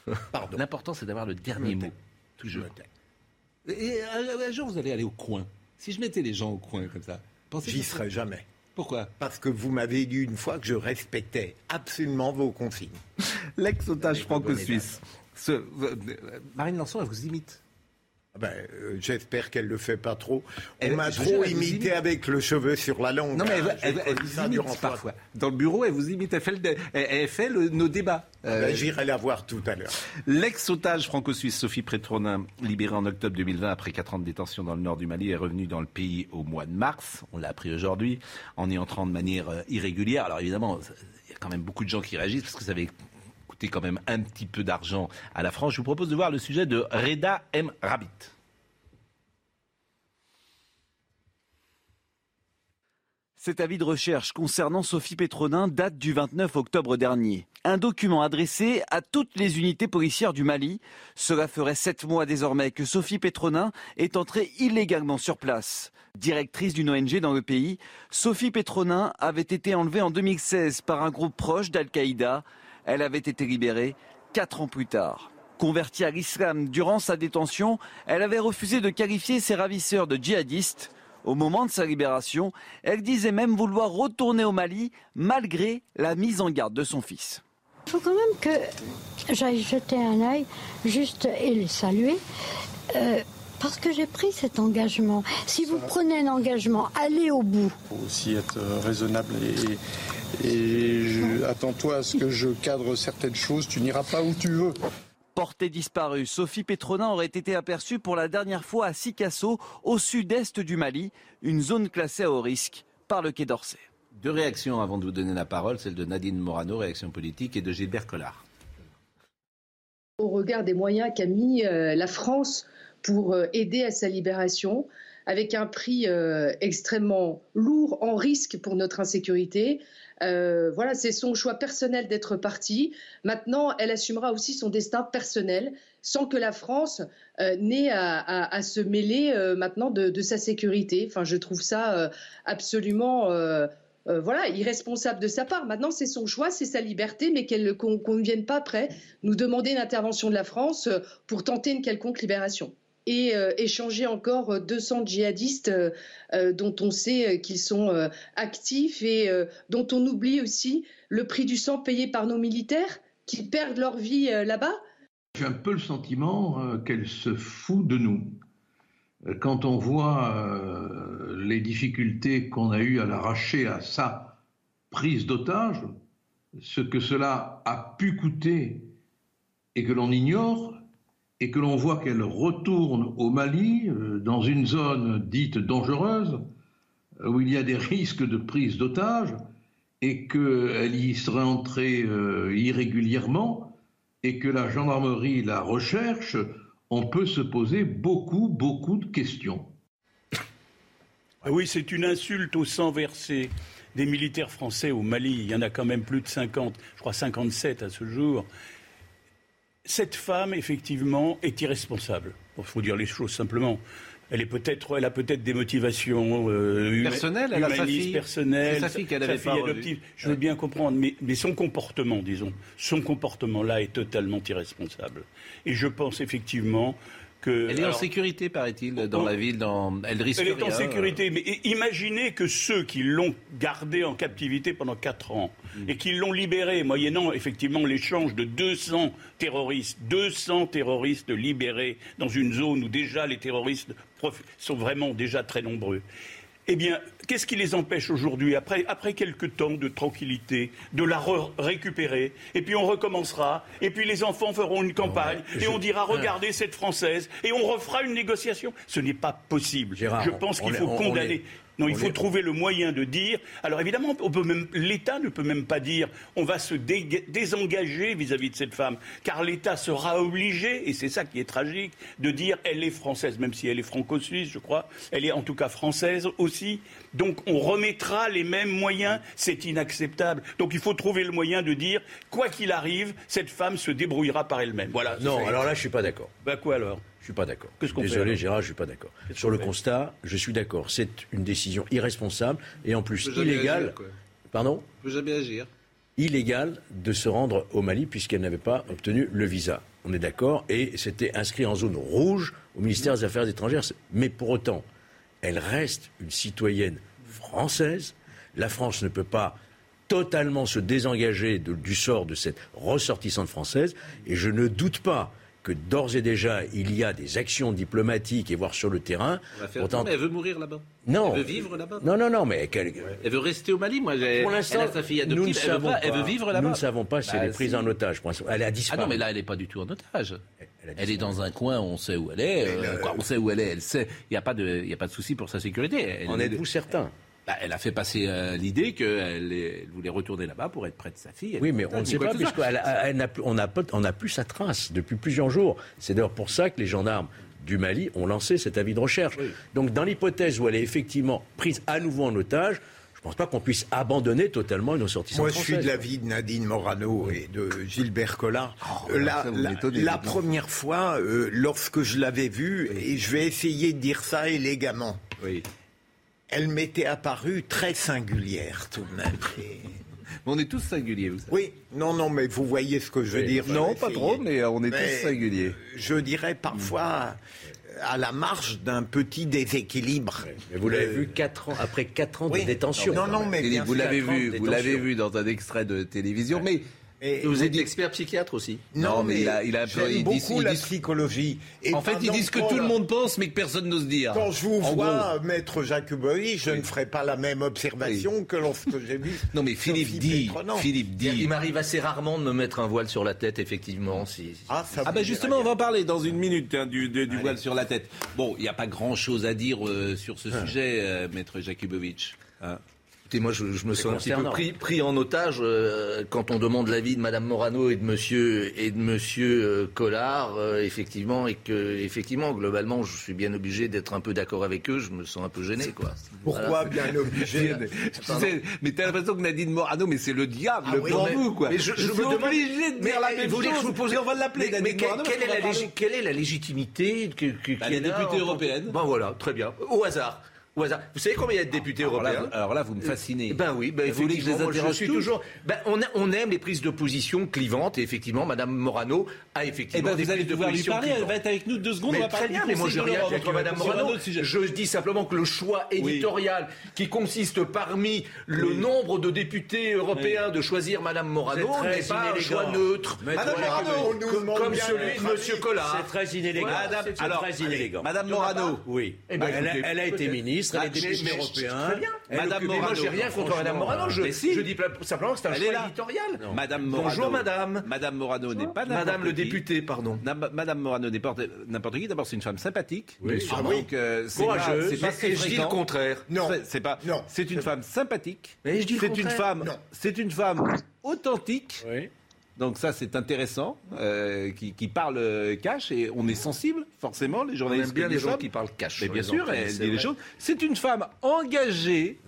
Pardon. L'important, c'est d'avoir le dernier mot. Toujours. Et un, jour, vous allez aller au coin. Si je mettais les gens au coin comme ça, pensez J'y serais jamais. Pourquoi Parce que vous m'avez dit une fois que je respectais absolument vos consignes. L'ex-otage franco-suisse. Euh, Marine Lançon, elle vous imite. Ah ben, euh, J'espère qu'elle le fait pas trop. Elle m'a trop imité avec le cheveu sur la langue. Non, mais elle, elle, vous imite parfois. Dans le bureau, elle vous imite. Elle fait, elle, fait nos débats. Ah ben, euh, J'irai la voir tout à l'heure. L'ex-otage franco-suisse Sophie Prétronin, libérée en octobre 2020 après 4 ans de détention dans le nord du Mali, est revenue dans le pays au mois de mars. On l'a appris aujourd'hui, en y entrant de manière irrégulière. Alors évidemment, il y a quand même beaucoup de gens qui réagissent parce que ça avait quand même un petit peu d'argent à la France. Je vous propose de voir le sujet de Reda M. Rabbit. Cet avis de recherche concernant Sophie Pétronin date du 29 octobre dernier. Un document adressé à toutes les unités policières du Mali. Cela ferait sept mois désormais que Sophie Pétronin est entrée illégalement sur place. Directrice d'une ONG dans le pays, Sophie Pétronin avait été enlevée en 2016 par un groupe proche d'Al-Qaïda. Elle avait été libérée quatre ans plus tard. Convertie à l'islam durant sa détention, elle avait refusé de qualifier ses ravisseurs de djihadistes. Au moment de sa libération, elle disait même vouloir retourner au Mali malgré la mise en garde de son fils. Il faut quand même que j'aille jeter un œil juste et les saluer. Euh, parce que j'ai pris cet engagement. Si vous prenez un engagement, allez au bout. Il faut aussi être raisonnable et, et attends-toi à ce que je cadre certaines choses, tu n'iras pas où tu veux. Portée disparue, Sophie Petronin aurait été aperçue pour la dernière fois à Sikasso, au sud-est du Mali, une zone classée à haut risque par le Quai d'Orsay. Deux réactions avant de vous donner la parole, celle de Nadine Morano, réaction politique, et de Gilbert Collard. Au regard des moyens qu'a mis euh, la France pour euh, aider à sa libération, avec un prix euh, extrêmement lourd en risque pour notre insécurité, euh, voilà, c'est son choix personnel d'être partie. Maintenant, elle assumera aussi son destin personnel, sans que la France euh, n'ait à, se mêler maintenant de, sa sécurité. Enfin, je trouve ça absolument. voilà, irresponsable de sa part. Maintenant, c'est son choix, c'est sa liberté, mais qu'on ne vienne pas après nous demander une intervention de la France pour tenter une quelconque libération et euh, échanger encore 200 djihadistes euh, euh, dont on sait qu'ils sont actifs et dont on oublie aussi le prix du sang payé par nos militaires qui perdent leur vie là-bas. J'ai un peu le sentiment qu'elle se fout de nous. Quand on voit les difficultés qu'on a eues à l'arracher à sa prise d'otage, ce que cela a pu coûter et que l'on ignore, et que l'on voit qu'elle retourne au Mali, euh, dans une zone dite dangereuse, où il y a des risques de prise d'otages, et qu'elle y serait entrée euh, irrégulièrement, et que la gendarmerie la recherche, on peut se poser beaucoup, beaucoup de questions. Ah oui, c'est une insulte au sang versé des militaires français au Mali. Il y en a quand même plus de 50, je crois 57 à ce jour cette femme, effectivement, est irresponsable. Il faut dire les choses simplement. Elle, est peut-être, elle a peut-être des motivations euh, personnelles, elle a sa fille, personnelles, sa fille qu'elle avait sa fille adoptive. Je veux bien comprendre, mais, mais son comportement, disons, son comportement là est totalement irresponsable. Et je pense effectivement que. Elle est en sécurité, paraît-il, dans la ville. Dans... Elle risque Elle est en rien, sécurité, mais imaginez que ceux qui l'ont gardée en captivité pendant 4 ans Mm. et qui l'ont libérée, moyennant effectivement l'échange de 200 terroristes, 200 terroristes libérés dans une zone où déjà les terroristes sont vraiment déjà très nombreux. Eh bien, qu'est-ce qui les empêche aujourd'hui, après, après quelques temps de tranquillité, de la re- récupérer Et puis on recommencera, et puis les enfants feront une campagne, et on dira regardez cette Française, et on refera une négociation. Ce n'est pas possible. Gérard, Je pense qu'il faut on- on condamner. Non, il on faut est- trouver le moyen de dire. Alors évidemment, on peut même l'État ne peut même pas dire on va se dé- désengager vis-à-vis de cette femme, car l'État sera obligé, et c'est ça qui est tragique, de dire elle est française, même si elle est franco-suisse, je crois. Elle est en tout cas française aussi. Donc on remettra les mêmes moyens. C'est inacceptable. Donc il faut trouver le moyen de dire quoi qu'il arrive, cette femme se débrouillera par elle-même. Voilà. Non, alors là, je suis pas d'accord. Bah quoi alors? Je suis pas d'accord. Fait, Désolé, Gérard, je suis pas d'accord. Sur le constat, je suis d'accord. C'est une décision irresponsable et en plus illégale. agir. Pardon? On peut jamais agir. illégale de se rendre au Mali puisqu'elle n'avait pas obtenu le visa. On est d'accord et c'était inscrit en zone rouge au ministère des Affaires étrangères. Mais pour autant, elle reste une citoyenne française. La France ne peut pas totalement se désengager de- du sort de cette ressortissante française et je ne doute pas que d'ores et déjà il y a des actions diplomatiques et voire sur le terrain. On va faire pour tout, mais tenter- elle veut mourir là-bas. Non. Elle veut vivre là-bas. Non, non, non, mais quelle- Elle veut rester au Mali. Moi, pour l'instant, elle a sa fille nous ne adoptive. Elle veut, pas- elle veut vivre là-bas. Nous ne savons pas si Bah, elle est prise en otage. Elle a Ah disparu. non, mais là, elle n'est pas du tout en otage. Elle est dans un coin, on sait où elle est. euh, quoi, on sait où elle est. Elle sait. Il n'y a pas de, il y a pas de souci pour sa sécurité. Elle, En êtes-vous certain? Bah, Elle a fait passer euh, l'idée qu'elle elle voulait retourner là-bas pour être près de sa fille. Elle Oui, mais on ne sait pas, puisqu'on n'a on n'a plus sa trace depuis plusieurs jours. C'est d'ailleurs pour ça que les gendarmes du Mali ont lancé cet avis de recherche. Donc, dans l'hypothèse où elle est effectivement prise à nouveau en otage, je ne pense pas qu'on puisse abandonner totalement une ressortissante Moi, je suis de l'avis de Nadine Morano et de Gilbert Collard. Oh, Euh, la ça, première fois, euh, lorsque je l'avais vue, et je vais essayer de dire ça élégamment, Oui. Elle m'était apparue très singulière tout de même. Et- on est tous singuliers, vous savez. Oui, non, non, mais vous voyez ce que je veux dire. Non, pas trop, mais on est Mais, tous singuliers. euh, Je dirais parfois à la marge d'un petit déséquilibre. Mais vous l'avez Euh, vu quatre ans, après 4 ans oui. de détention. Non, non, mais vous l'avez vu, vous l'avez vu dans un extrait de télévision, mais Et Vous êtes expert psychiatre aussi Non, mais il a- il a un peu- ils beaucoup disent- ils la disent- psychologie. Et en fait, ils disent que tout le monde pense, mais que personne n'ose dire. Quand je vous En vois, maître Jacobovi, je ne ferai pas la même observation que lorsque j'ai vu. Non, mais Philippe dit. Philippe dit. Il m'arrive assez rarement de me mettre un voile sur la tête, effectivement. Si... Ah, ça Ah ben dira justement, on va en parler dans une minute hein, du, de- du voile sur la tête. Bon, il n'y a pas grand-chose à dire euh, sur ce sujet, euh, maître Jakubovic. hein. Écoutez, moi, je, je me sens un petit peu pris, pris en otage euh, quand on demande l'avis de Madame Morano et de Monsieur et de Monsieur euh, Collard, euh, effectivement, et que effectivement, globalement, je suis bien obligé d'être un peu d'accord avec eux. Je me sens un peu gêné, quoi. Pourquoi Voilà. bien obligé Tu sais, mais t'as l'impression que Nadine Morano, mais c'est le diable Ah oui, pour mais- vous, quoi. Mais je, je suis me demande- obligé de Mais, dire la même vous voulez que chose. je vous pose- on va l'appeler Mais, mais Nadine quelle, Morano, quelle est la quelle est la légitimité que, que, Bah, a députés en- européennes. Ben voilà, très bien. Au hasard. Au hasard. Vous savez combien il y a de députés Alors européens alors là, vous me fascinez. Ben oui, ben Vous voulez que je les interroge suis tous toujours. Ben on, a- on aime les prises de position clivantes et effectivement, Madame Morano a Eh effectivement ben, des vous allez prises de lui position parler, elle va être avec nous deux secondes, Mais on va très parler bien, mais moi je rien contre Madame Morano. Je dis simplement que le choix éditorial qui consiste parmi le nombre de députés européens de choisir Madame Morano C'est très n'est pas un inélégant. choix neutre. Madame Morano, comme- celui de Monsieur. Collard. C'est très inélégant. Alors. Madame Morano. Oui. Eh elle, a- été peut-être. Ministre, elle est députée européenne. Très bien. Madame Mais moi, Morano, j'ai rien contre Madame Morano. Je, je dis simplement que c'est un choix éditorial. Madame Morano. Bonjour, madame. Madame Morano n'est pas n'importe Madame le député, pardon. Madame Morano n'est pas n'importe qui. D'abord, c'est une femme sympathique. Oui. Ah, donc, euh, c'est pas, je dis le contraire. Non. C'est- pas. Non. C'est une femme sympathique. Mais je dis le C'est une contraire. femme. C'est une femme authentique. Oui. Donc ça, c'est intéressant, euh, qui, qui parle euh, cash et on est sensible, forcément, les On journalistes. aime bien les gens qui parlent cash. Mais bien sûr, elle dit les choses. C'est une femme engagée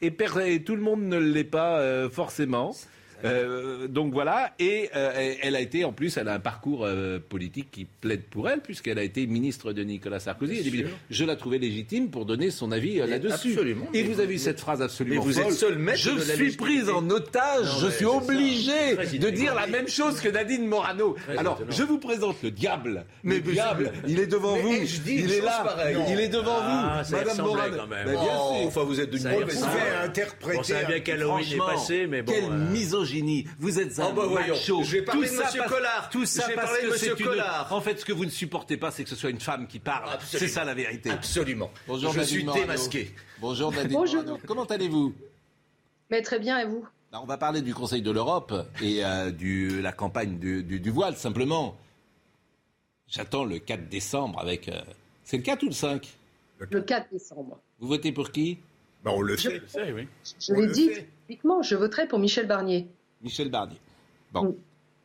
et tout le monde ne l'est pas euh, forcément. Euh, donc voilà, et euh, elle a été en plus, elle a un parcours politique qui plaide pour elle, puisqu'elle a été ministre de Nicolas Sarkozy. Et je la trouvais légitime pour donner son avis là-dessus. Et vous avez vu cette phrase absolument mais vous êtes seul maître Je suis prise en otage, je suis obligé de dire la même chose que Nadine Morano. Alors, je vous présente le diable. Mais le diable, il est devant vous. Il est là. Il est devant vous. Madame Morano. Enfin, vous êtes d'une bonne interpréter. On savait bien qu'Halloween est passé, mais bon. Quelle euh. Misogynie. Vous êtes un oh bah macho. Je vais parler de Monsieur Collard. Tout ça parce que c'est une... En fait, ce que vous ne supportez pas, c'est que ce soit une femme qui parle. C'est ça la vérité. Absolument. Bonjour, je suis démasqué. Bonjour Nadine. Bonjour. Comment allez-vous? Mais très bien, et vous? Bah, On va parler du Conseil de l'Europe et de euh, la campagne du, voile, simplement. J'attends le 4 décembre avec... Euh, c'est le 4 ou le 5 Le 4 décembre. Vous votez pour qui? Ben, On le sait. Je, je l'ai dit typiquement, je voterai pour Michel Barnier. Michel Barnier. Bon.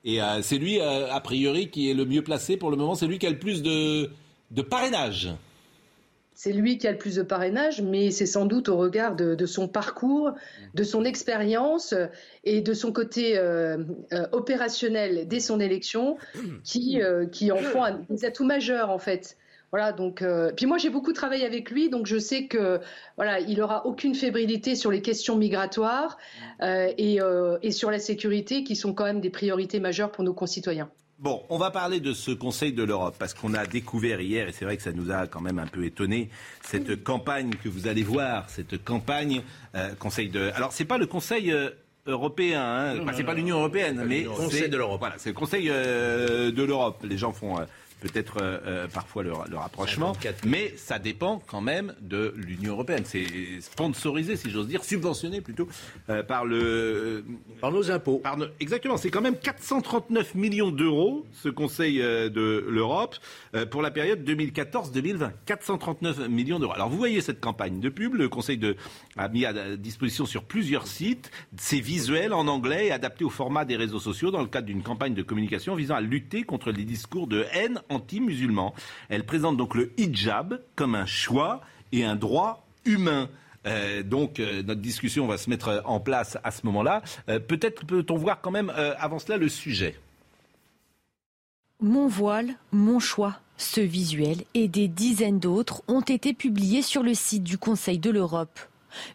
Et euh, c'est lui, a priori, qui est le mieux placé pour le moment. C'est lui qui a le plus de, de parrainage c'est lui qui a le plus de parrainage, mais c'est sans doute au regard de, son parcours, de son expérience et de son côté euh, euh, opérationnel dès son élection qui, euh, qui en font des atouts majeurs en fait. Voilà, donc puis moi j'ai beaucoup travaillé avec lui, donc je sais que voilà, il aura aucune fébrilité sur les questions migratoires et, et sur la sécurité, qui sont quand même des priorités majeures pour nos concitoyens. Bon, on va parler de ce Conseil de l'Europe parce qu'on a découvert hier, et c'est vrai que ça nous a quand même un peu étonné, cette campagne que vous allez voir, cette campagne euh, Conseil de. Alors, c'est pas le Conseil. Euh, européen, hein. c'est pas l'Union européenne, mais le Conseil de l'Europe. Voilà, c'est le Conseil euh, de l'Europe. Les gens font peut-être euh, euh, parfois le, rapprochement, mais ça dépend quand même de l'Union européenne. C'est sponsorisé, si j'ose dire, subventionné plutôt euh, par le par nos impôts. exactement, c'est quand même 439 millions d'euros ce Conseil de l'Europe pour la période 2014-2020. 439 millions d'euros. Alors vous voyez cette campagne de pub, le Conseil de, a mis à disposition sur plusieurs sites. C'est visuel en anglais et adapté au format des réseaux sociaux dans le cadre d'une campagne de communication visant à lutter contre les discours de haine anti-musulmans. Elle présente donc le hijab comme un choix et un droit humain. Euh, donc euh, notre discussion va se mettre en place à ce moment-là. Euh, peut-être peut-on voir quand même avant cela le sujet. Mon voile, mon choix. Ce visuel et des dizaines d'autres ont été publiés sur le site du Conseil de l'Europe.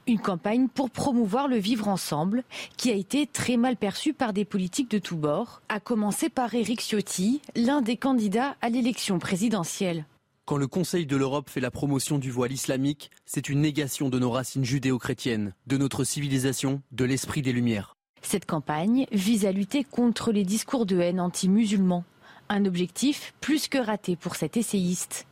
Une campagne pour promouvoir le vivre ensemble qui a été très mal perçue par des politiques de tous bords, à commencer par Éric Ciotti, l'un des candidats à l'élection présidentielle. Quand le Conseil de l'Europe fait la promotion du voile islamique, c'est une négation de nos racines judéo-chrétiennes, de notre civilisation, de l'esprit des Lumières. Cette campagne vise à lutter contre les discours de haine anti-musulmans. Un objectif plus que raté pour cet essayiste.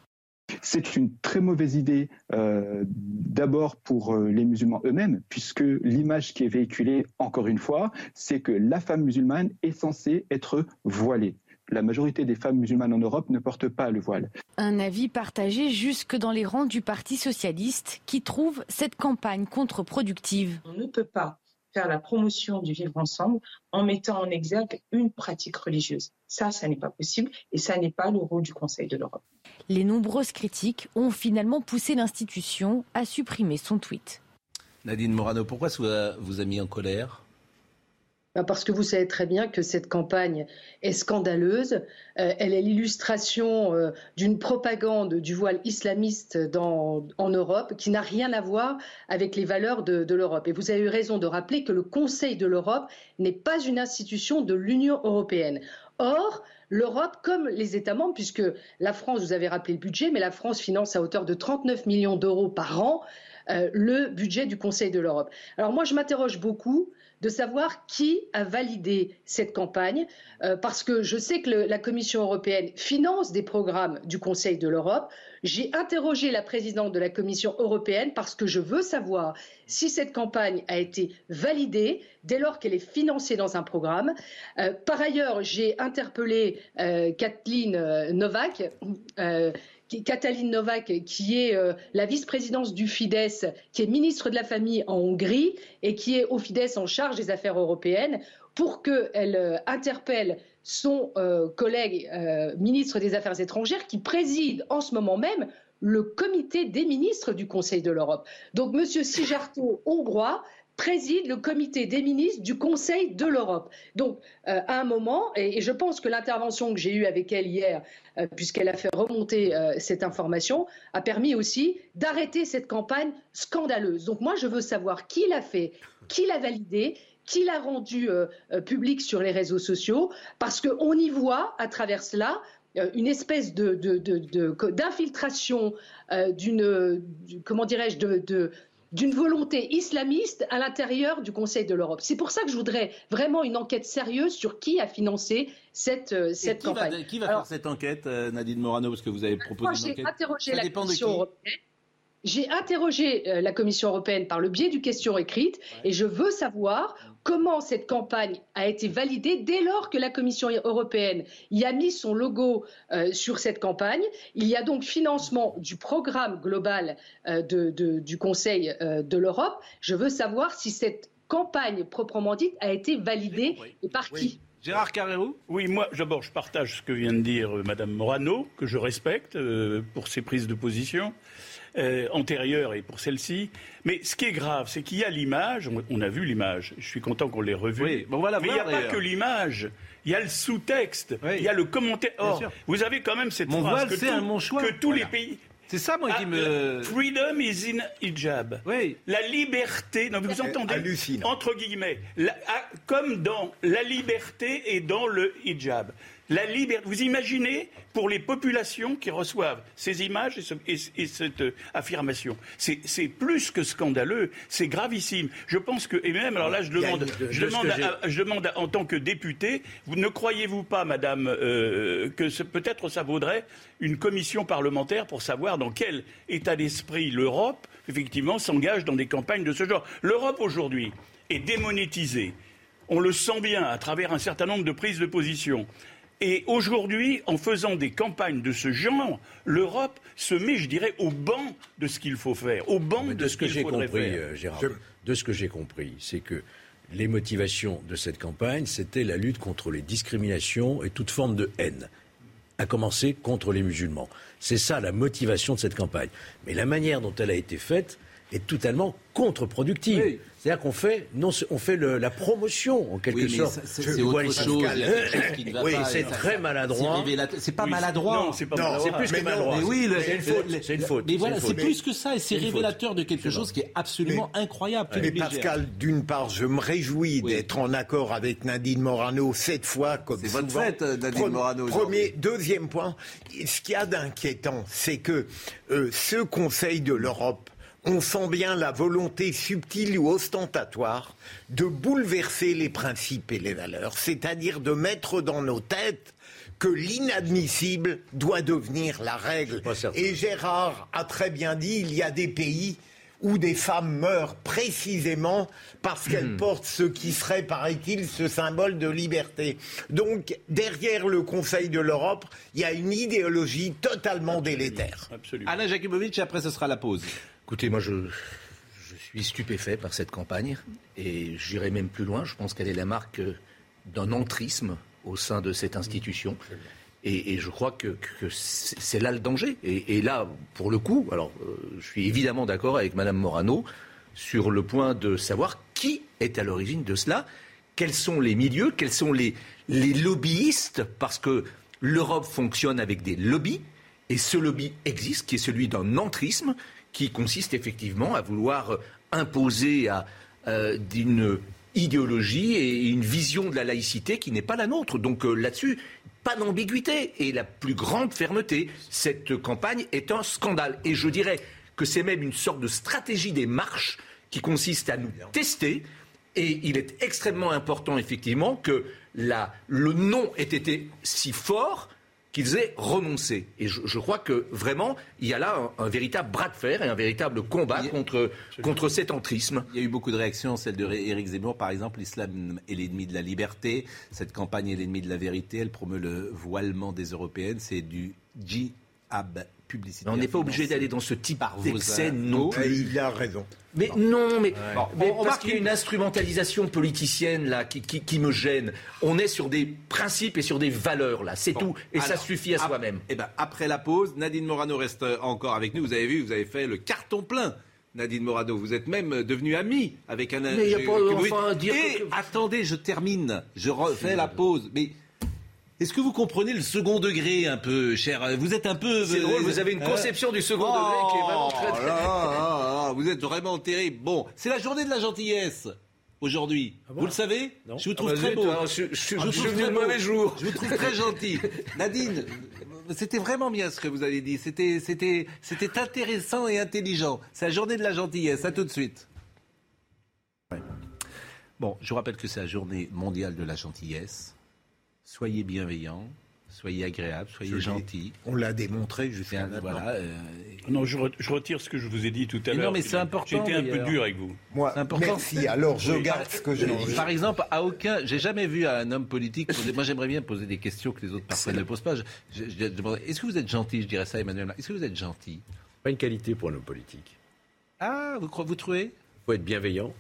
C'est une très mauvaise idée euh, d'abord pour euh, les musulmans eux-mêmes, puisque l'image qui est véhiculée, encore une fois, c'est que la femme musulmane est censée être voilée. La majorité des femmes musulmanes en Europe ne portent pas le voile. Un avis partagé jusque dans les rangs du Parti socialiste qui trouve cette campagne contre-productive. On ne peut pas faire la promotion du vivre ensemble en mettant en exergue une pratique religieuse. Ça, ça n'est pas possible et ça n'est pas le rôle du Conseil de l'Europe. Les nombreuses critiques ont finalement poussé l'institution à supprimer son tweet. Nadine Morano, pourquoi ça vous a mis en colère? Parce que vous savez très bien que cette campagne est scandaleuse. Euh, elle est l'illustration euh, d'une propagande du voile islamiste en Europe qui n'a rien à voir avec les valeurs de, de l'Europe. Et vous avez eu raison de rappeler que le Conseil de l'Europe n'est pas une institution de l'Union européenne. Or, l'Europe, comme les États membres, puisque la France, vous avez rappelé le budget, mais la France finance à hauteur de 39 millions d'euros par an euh, le budget du Conseil de l'Europe. Alors moi, je m'interroge beaucoup de savoir qui a validé cette campagne, euh, parce que je sais que la Commission européenne finance des programmes du Conseil de l'Europe. J'ai interrogé la présidente de la Commission européenne parce que je veux savoir si cette campagne a été validée dès lors qu'elle est financée dans un programme. Euh, par ailleurs, j'ai interpellé Kathleen Novak Katalin Novak, qui est euh, la vice-présidence du Fidesz, qui est ministre de la Famille en Hongrie et qui est au Fidesz en charge des affaires européennes, pour qu'elle euh, interpelle son euh, collègue ministre des Affaires étrangères qui préside en ce moment même le comité des ministres du Conseil de l'Europe. Donc M. Sijarto, hongrois, préside le comité des ministres du Conseil de l'Europe. Donc, euh, à un moment, et, je pense que l'intervention que j'ai eue avec elle hier, euh, puisqu'elle a fait remonter euh, cette information, a permis aussi d'arrêter cette campagne scandaleuse. Donc, moi, je veux savoir qui l'a fait, qui l'a validé, qui l'a rendu public sur les réseaux sociaux, parce qu'on y voit, à travers cela, une espèce d'infiltration d'une, comment dirais-je, de, d'une volonté islamiste à l'intérieur du Conseil de l'Europe. C'est pour ça que je voudrais vraiment une enquête sérieuse sur qui a financé cette, euh, cette qui campagne. Va, qui va faire cette enquête, euh, Nadine Morano, parce que vous avez proposé une enquête interrogé la Commission européenne. J'ai interrogé euh, la Commission européenne par le biais du question écrite et je veux savoir comment cette campagne a été validée dès lors que la Commission européenne y a mis son logo euh, sur cette campagne. Il y a donc financement du programme global euh, du Conseil de l'Europe. Je veux savoir si cette campagne proprement dite a été validée et par qui. Gérard Carrérou? Oui, moi, d'abord, je partage ce que vient de dire Mme Morano, que je respecte pour ses prises de position. Euh, antérieure et pour celle-ci. Mais ce qui est grave, c'est qu'il y a l'image, on, a vu l'image, je suis content qu'on l'ait revue, oui, bon, voilà, mais il n'y a pas que l'image. Il y a le sous-texte, il y a le commentaire. Or, vous avez quand même cette mon phrase que, que tous les pays, c'est ça, moi, qui me. Freedom is in hijab. Oui. La liberté, non, vous entendez Entre guillemets, comme dans la liberté et dans le hijab. La liberté. Vous imaginez pour les populations qui reçoivent ces images et, cette euh, affirmation, c'est plus que scandaleux, c'est gravissime. Je pense que et même alors là, je demande, je demande, je demande en tant que député, vous ne croyez-vous pas, Madame, euh, que peut-être ça vaudrait une commission parlementaire pour savoir dans quel état d'esprit l'Europe effectivement s'engage dans des campagnes de ce genre? L'Europe aujourd'hui est démonétisée. On le sent bien à travers un certain nombre de prises de position. Et aujourd'hui, en faisant des campagnes de ce genre, l'Europe se met, je dirais, au banc de ce qu'il faut faire, au banc de, ce que j'ai compris, euh, Gérard, de ce que j'ai compris, c'est que les motivations de cette campagne, c'était la lutte contre les discriminations et toute forme de haine, à commencer contre les musulmans. C'est ça la motivation de cette campagne. Mais la manière dont elle a été faite est totalement contre-productive. C'est-à-dire qu'on fait, non, on fait le, la promotion, en quelque sorte. C'est autre chose. oui, c'est très maladroit. C'est pas maladroit. Non, c'est pas maladroit. C'est plus que maladroit. Mais oui, c'est une faute. C'est une faute. Mais voilà, c'est plus que ça. Et c'est révélateur de quelque chose qui est absolument incroyable. Mais Pascal, d'une part, je me réjouis d'être en accord avec Nadine Morano cette fois, comme C'est votre fête, Nadine Morano. Premier, deuxième point, ce qu'il y a d'inquiétant, c'est que euh, ce Conseil de l'Europe on sent bien la volonté subtile ou ostentatoire de bouleverser les principes et les valeurs, c'est-à-dire de mettre dans nos têtes que l'inadmissible doit devenir la règle. Et Gérard a très bien dit, il y a des pays où des femmes meurent précisément parce qu'elles hmm. portent ce qui serait, paraît-il, ce symbole de liberté. Donc, derrière le Conseil de l'Europe, il y a une idéologie totalement délétère. Absolument. Alain Jakubowicz, après ce sera la pause. Écoutez, moi je, suis stupéfait par cette campagne et j'irai même plus loin. Je pense qu'elle est la marque d'un entrisme au sein de cette institution. Et, je crois que, c'est là le danger. Et, là, pour le coup, alors euh, je suis évidemment d'accord avec Madame Morano sur le point de savoir qui est à l'origine de cela, quels sont les milieux, quels sont les, les lobbyistes, parce que l'Europe fonctionne avec des lobbies, et ce lobby existe, qui est celui d'un entrisme, qui consiste effectivement à vouloir imposer à euh, une idéologie et une vision de la laïcité qui n'est pas la nôtre. Donc euh, là-dessus, pas d'ambiguïté et la plus grande fermeté. Cette campagne est un scandale. Et je dirais que c'est même une sorte de stratégie des marches qui consiste à nous tester. Et il est extrêmement important, effectivement, que le nom ait été si fort qu'ils aient renoncé. Et je, crois que vraiment, il y a là un, véritable bras de fer et un véritable combat contre, contre cet entrisme. Il y a eu beaucoup de réactions, celle de Éric Zemmour, par exemple, l'islam est l'ennemi de la liberté, cette campagne est l'ennemi de la vérité, elle promeut le voilement des européennes, c'est du jihad on n'est pas obligé d'aller dans ce type d'excès non Il a raison. Mais non, mais, parce qu'il y a une instrumentalisation politicienne là qui, me gêne. On est sur des principes et sur des valeurs là, c'est tout, et ça suffit à soi-même. Eh ben, après la pause, Nadine Morano reste encore avec nous. Vous avez vu, vous avez fait le carton plein Nadine Morano. Vous êtes même devenu ami avec un. Mais il n'y a pas enfin dire. Et attendez, je termine. Je refais la pause. Mais est-ce que vous comprenez le second degré un peu, cher? Vous êtes un peu. C'est drôle, vous avez une conception du second degré qui est vraiment très. très... Oh vous êtes vraiment terrible. Bon, c'est la journée de la gentillesse aujourd'hui. Ah vous le savez? Je vous trouve ah bah très beau. je, je, vous trouve très mauvais jour. Je vous trouve très gentil. Nadine, c'était vraiment bien ce que vous avez dit. C'était, c'était, c'était intéressant et intelligent. C'est la journée de la gentillesse. À tout de suite. Bon, je vous rappelle que c'est la journée mondiale de la gentillesse. Soyez bienveillants, soyez agréables, soyez gentils. On l'a démontré jusqu'à maintenant. Voilà, euh, non, je, retire ce que je vous ai dit tout à l'heure. Non, mais c'est important. J'étais un peu dur avec vous. Moi, important. merci. Alors, je garde ce que j'ai dit. Par exemple, à aucun, j'ai jamais vu un homme politique. moi, j'aimerais bien poser des questions que les autres personnes ne posent pas. Est-ce que vous êtes gentil Je dirais ça, Emmanuel? Est-ce que vous êtes gentil? Pas une qualité pour un homme politique. Ah, vous, vous trouvez? Il faut être bienveillant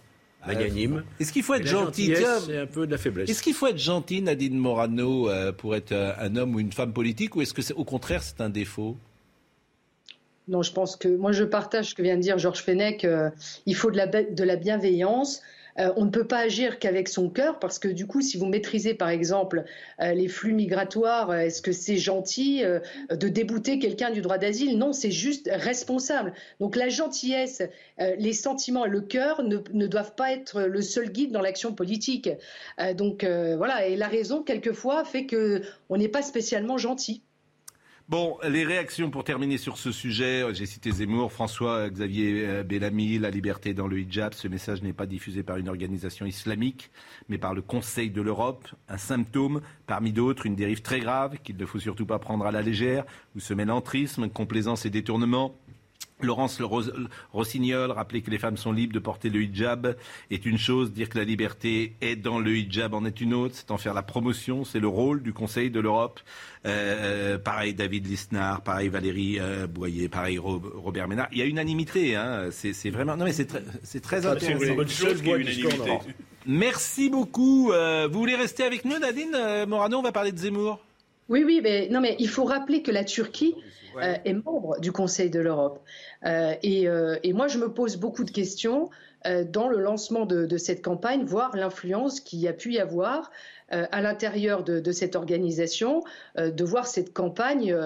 magnanime. Est-ce qu'il faut être gentil C'est un peu de la faiblesse. Est-ce qu'il faut être gentil, Nadine Morano, euh, pour être euh, un homme ou une femme politique, ou est-ce que, au contraire, c'est un défaut? Non, je pense que moi je partage ce que vient de dire Georges Fenech. Euh, il faut de la, de la bienveillance. Euh, on ne peut pas agir qu'avec son cœur parce que du coup, si vous maîtrisez par exemple euh, les flux migratoires, euh, est-ce que c'est gentil de débouter quelqu'un du droit d'asile? Non, c'est juste responsable. Donc la gentillesse, les sentiments, le cœur ne, ne, doivent pas être le seul guide dans l'action politique. donc voilà, et la raison quelquefois fait que on n'est pas spécialement gentil. Bon, les réactions pour terminer sur ce sujet. J'ai cité Zemmour, François Xavier euh, Bellamy, la liberté dans le hijab. Ce message n'est pas diffusé par une organisation islamique, mais par le Conseil de l'Europe. Un symptôme, parmi d'autres, une dérive très grave qu'il ne faut surtout pas prendre à la légère, où se mêlent entrisme, complaisance et détournement. Laurence Rossignol rappelait que les femmes sont libres de porter le hijab est une chose, dire que la liberté est dans le hijab en est une autre, c'est en faire la promotion, c'est le rôle du Conseil de l'Europe. Euh, pareil David Lisnard, pareil Valérie euh, Boyer, pareil Robert Ménard. Il y a unanimité, hein, c'est vraiment... Non mais c'est très, très intéressant. C'est une bonne chose qu'il y ait unanimité. Merci beaucoup. Euh, vous voulez rester avec nous Nadine Morano, on va parler de Zemmour oui, oui, mais non, mais il faut rappeler que la Turquie euh, est membre du Conseil de l'Europe. Euh, euh, et, moi, je me pose beaucoup de questions dans le lancement de, cette campagne, voire l'influence qu'il y a pu y avoir à l'intérieur de, cette organisation, de voir cette campagne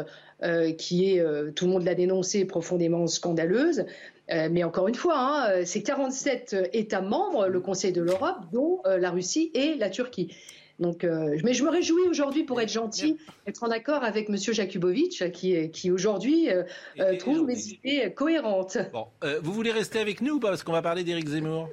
qui est, tout le monde l'a dénoncé, profondément scandaleuse. mais encore une fois, hein, c'est 47 États membres, le Conseil de l'Europe, dont la Russie et la Turquie. Donc, euh, mais je me réjouis aujourd'hui, pour être gentil, être en accord avec M. Jakubovic, qui, qui aujourd'hui euh, euh, trouve mes idées cohérentes. Bon, vous voulez rester avec nous ou pas? Parce qu'on va parler d'Éric Zemmour.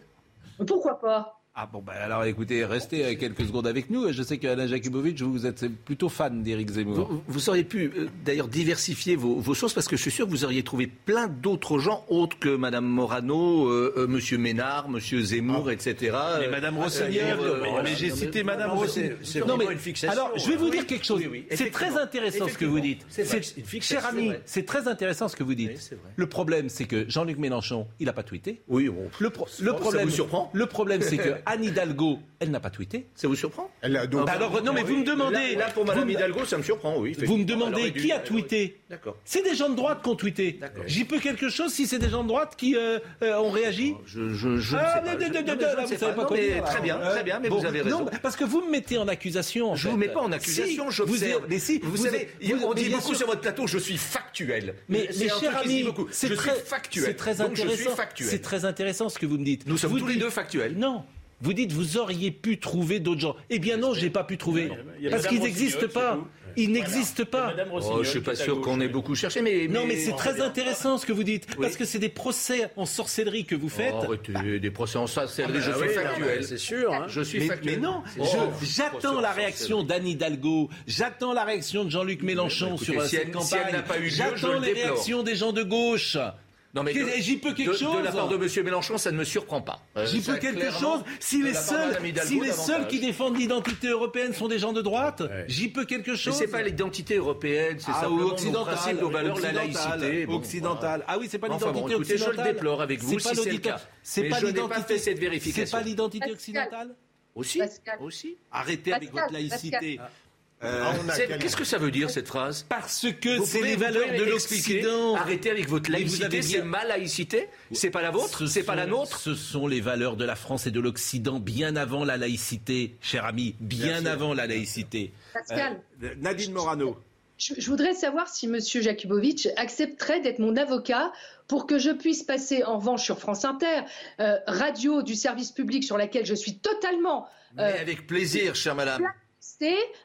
Pourquoi pas? Ah bon, ben alors écoutez, restez euh, quelques secondes avec nous. Je sais qu'Alain Jakubovic, vous êtes plutôt fan d'Éric Zemmour. Vous, auriez pu euh, d'ailleurs diversifier vos, vos, sources parce que je suis sûr que vous auriez trouvé plein d'autres gens autres que Madame Morano, euh, euh Monsieur Ménard, Monsieur Zemmour, ah. etc. Mais Madame Rossignol, mais, j'ai cité Madame Rossignol. C'est vraiment une fixation. Alors, je vais vous dire quelque chose. c'est très intéressant ce que vous dites. Cher ami, c'est très intéressant ce que vous dites. Le problème, c'est que Jean-Luc Mélenchon, il n'a pas tweeté. Oui, bon. Le, problème, ça vous surprend Le problème, c'est que Anne Hidalgo, elle n'a pas tweeté. Ça vous surprend elle a donc... Alors, non, mais vous me demandez. Là, pour Madame Hidalgo, ça me surprend, oui. Vous me demandez qui a tweeté. D'accord. C'est des gens de droite qui ont tweeté. J'y peux quelque chose si c'est des gens de droite qui euh, euh, ont réagi Je, je, je ah, ne sais pas. Très bien, très bien, mais vous avez raison. parce que vous me mettez en accusation. Je ne vous mets pas en accusation, je vous Mais si, vous savez, on dit beaucoup sur votre plateau, je suis factuel. Mais mes chers amis, c'est très factuel. C'est très intéressant. C'est très intéressant ce que vous me dites. Nous sommes tous les deux factuels. Non. Vous dites vous auriez pu trouver d'autres gens. Eh bien non, j'ai pas pu trouver. Parce qu'ils n'existent pas. Ils n'existent pas. Oh, je suis pas sûr qu'on ait beaucoup cherché, mais, non, mais c'est très intéressant ce que vous dites, parce que c'est des procès en sorcellerie que vous faites. Oh, des procès en sorcellerie, je suis factuel, c'est sûr. Hein. Je suis mais, factuel. Mais non, j'attends la réaction d'Anne Hidalgo, j'attends la réaction de Jean-Luc Mélenchon sur cette campagne. J'attends les réactions des gens de gauche. Non mais j'y peux quelque chose. De la part de M. Mélenchon, ça ne me surprend pas. Euh, j'y peux quelque chose. Si les seuls, si les seuls qui défendent l'identité européenne sont des gens de droite, j'y peux quelque chose. Mais c'est pas l'identité européenne, c'est ah, simplement occidentale, principe, nos valeurs, la laïcité, occidentale. Ah oui, c'est pas l'identité occidentale. Je le déplore avec vous si c'est le cas. C'est pas l'identité. cette vérification. C'est pas l'identité occidentale. Aussi. Aussi. Arrêtez avec votre laïcité. Euh, qu'est-ce que ça veut dire cette phrase Parce que c'est les valeurs de l'Occident. Arrêtez avec votre laïcité. C'est ma laïcité C'est pas la vôtre C'est pas la nôtre Ce sont les valeurs de la France et de l'Occident bien avant la laïcité, cher ami, bien avant la laïcité. Pascal. Euh, Nadine Morano. Je, voudrais savoir si M. Jakubowicz accepterait d'être mon avocat pour que je puisse passer en revanche sur France Inter, euh, radio du service public sur laquelle je suis totalement. Mais avec plaisir, chère madame.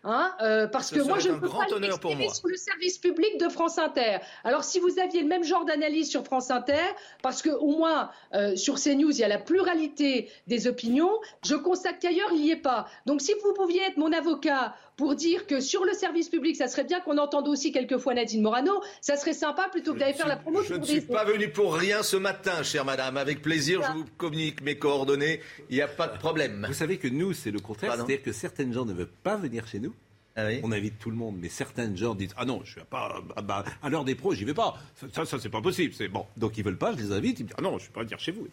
Hein, euh, parce que moi je ne peux pas m'exprimer sur le service public de France Inter. Alors si vous aviez le même genre d'analyse sur France Inter, parce que au moins euh, sur CNews il y a la pluralité des opinions, je constate qu'ailleurs il n'y est pas. Donc si vous pouviez être mon avocat pour dire que sur le service public, ça serait bien qu'on entende aussi quelquefois Nadine Morano. Ça serait sympa plutôt que d'aller faire la promo. Je ne suis pas venu pour rien ce matin, chère madame. Avec plaisir, je vous communique mes coordonnées. Il n'y a pas de problème. Vous savez que nous, c'est le contraire. C'est-à-dire que certaines gens ne veulent pas venir chez nous. Ah On invite tout le monde, mais certaines gens disent ah non, je suis pas ah bah, à l'heure des pros, j'y vais pas. Ça, ça, c'est pas possible. C'est bon. Donc ils veulent pas, je les invite. Ils me disent ah non, je vais pas venir chez vous.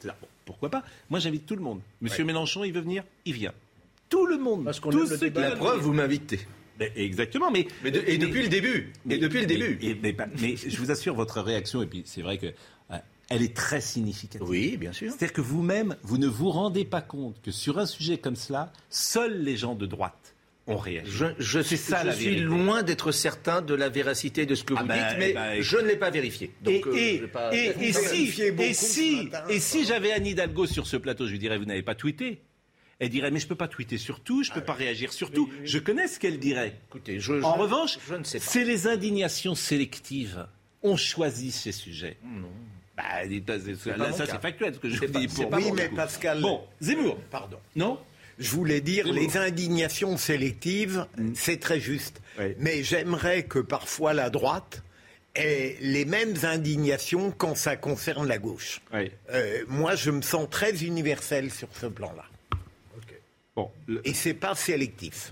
pourquoi pas? Moi, j'invite tout le monde. Monsieur Mélenchon, il veut venir, il vient tout le monde. Parce qu'on La preuve, vous m'invitez. exactement, mais, et depuis le début. Mais, depuis le début. mais, je vous assure, votre réaction, et puis c'est vrai que euh, elle est très significative. Oui, bien sûr. C'est-à-dire que vous-même, vous ne vous rendez pas compte que sur un sujet comme cela, seuls les gens de droite ont réagi. Je, je, ça, je suis loin d'être certain de la véracité de ce que vous ah ben, dites, mais ben, je ne l'ai pas vérifié. Donc, et, euh, et, si, et si, et si j'avais Anne Hidalgo sur ce plateau, je lui dirais, vous n'avez pas tweeté elle dirait mais je peux pas tweeter sur tout, je peux ah pas réagir sur tout. Je connais ce qu'elle dirait. Écoutez, je, en revanche, c'est les indignations sélectives. On choisit ces sujets. Non. Bah, ça c'est factuel ce que je dis. Pour oui, mais Pascal. Bon, Zemmour. Pardon. Non. Je voulais dire, les indignations sélectives, mm. c'est très juste. Mais j'aimerais que parfois la droite ait les mêmes indignations quand ça concerne la gauche. Euh, moi, je me sens très universel sur ce plan-là. Bon, Et c'est pas sélectif.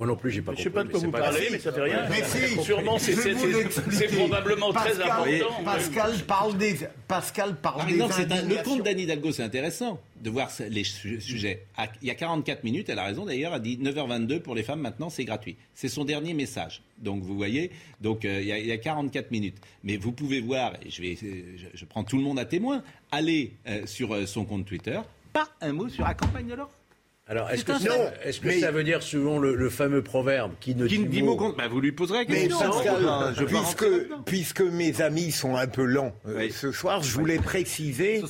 Moi non plus, j'ai pas compris. Je sais pas de quoi vous parlez, mais ça fait rien. Mais si, Sûrement, c'est probablement très important. Pascal parle des. Pascal parle des Le compte d'Anne Hidalgo, c'est intéressant de voir les sujets. Il y a 44 minutes, elle a raison d'ailleurs, elle dit 9h22 pour les femmes maintenant, c'est gratuit. C'est son dernier message. Donc vous voyez, donc euh, il, y a, 44 minutes. Mais vous pouvez voir, et je, vais, je, prends tout le monde à témoin, aller euh, sur euh, son compte Twitter, pas un mot sur la campagne de l'or. Alors, est-ce que, ça, est que ça veut dire, selon le, fameux proverbe, qui ne dit, mot contre bah, Vous lui poserez question. Mais puisque, puisque mes amis sont un peu lents euh, ce soir, je voulais préciser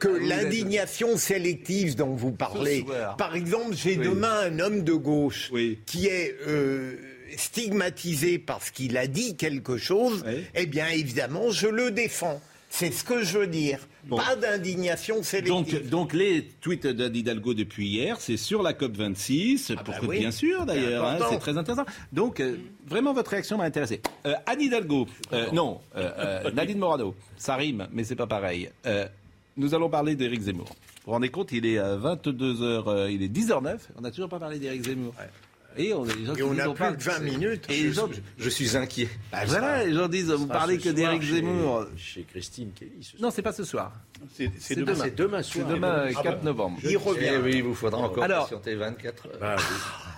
que ah, l'indignation sélective dont vous parlez, par exemple, j'ai demain un homme de gauche qui est... Euh, stigmatisé parce qu'il a dit quelque chose, eh bien évidemment, je le défends. C'est ce que je veux dire. Pas d'indignation sélective. Donc, donc les tweets d'Hidalgo depuis hier, c'est sur la COP26, ah bah bien sûr d'ailleurs, hein, c'est très intéressant. Donc euh, vraiment votre réaction m'a intéressé. Euh, Anne Hidalgo, euh, non, Nadine Morano, ça rime, mais c'est pas pareil. nous allons parler d'Éric Zemmour. Vous vous rendez compte, il est 22h, il est 10h09, on n'a toujours pas parlé d'Éric Zemmour. Et on, a plus de 20 minutes. Et les gens, je, suis inquiet. Bah, voilà, les gens disent, vous parlez que d'Éric Zemmour. Chez Christine Kelly. Non, c'est pas ce soir. C'est demain. C'est demain soir. C'est demain, 4 ah bah, novembre. Il revient. oui, il vous faudra encore patienter 24 heures. Bah,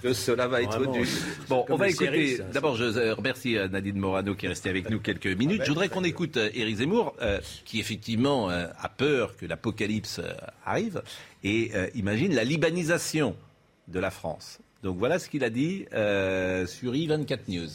que cela va être dur. Bon, on va écouter. D'abord, je remercie euh, Nadine Morano qui est restée avec nous quelques minutes. Je voudrais qu'on écoute euh, Éric Zemmour, euh, qui effectivement a peur que l'apocalypse arrive et imagine la libanisation de la France. Donc voilà ce qu'il a dit euh, sur i24 News.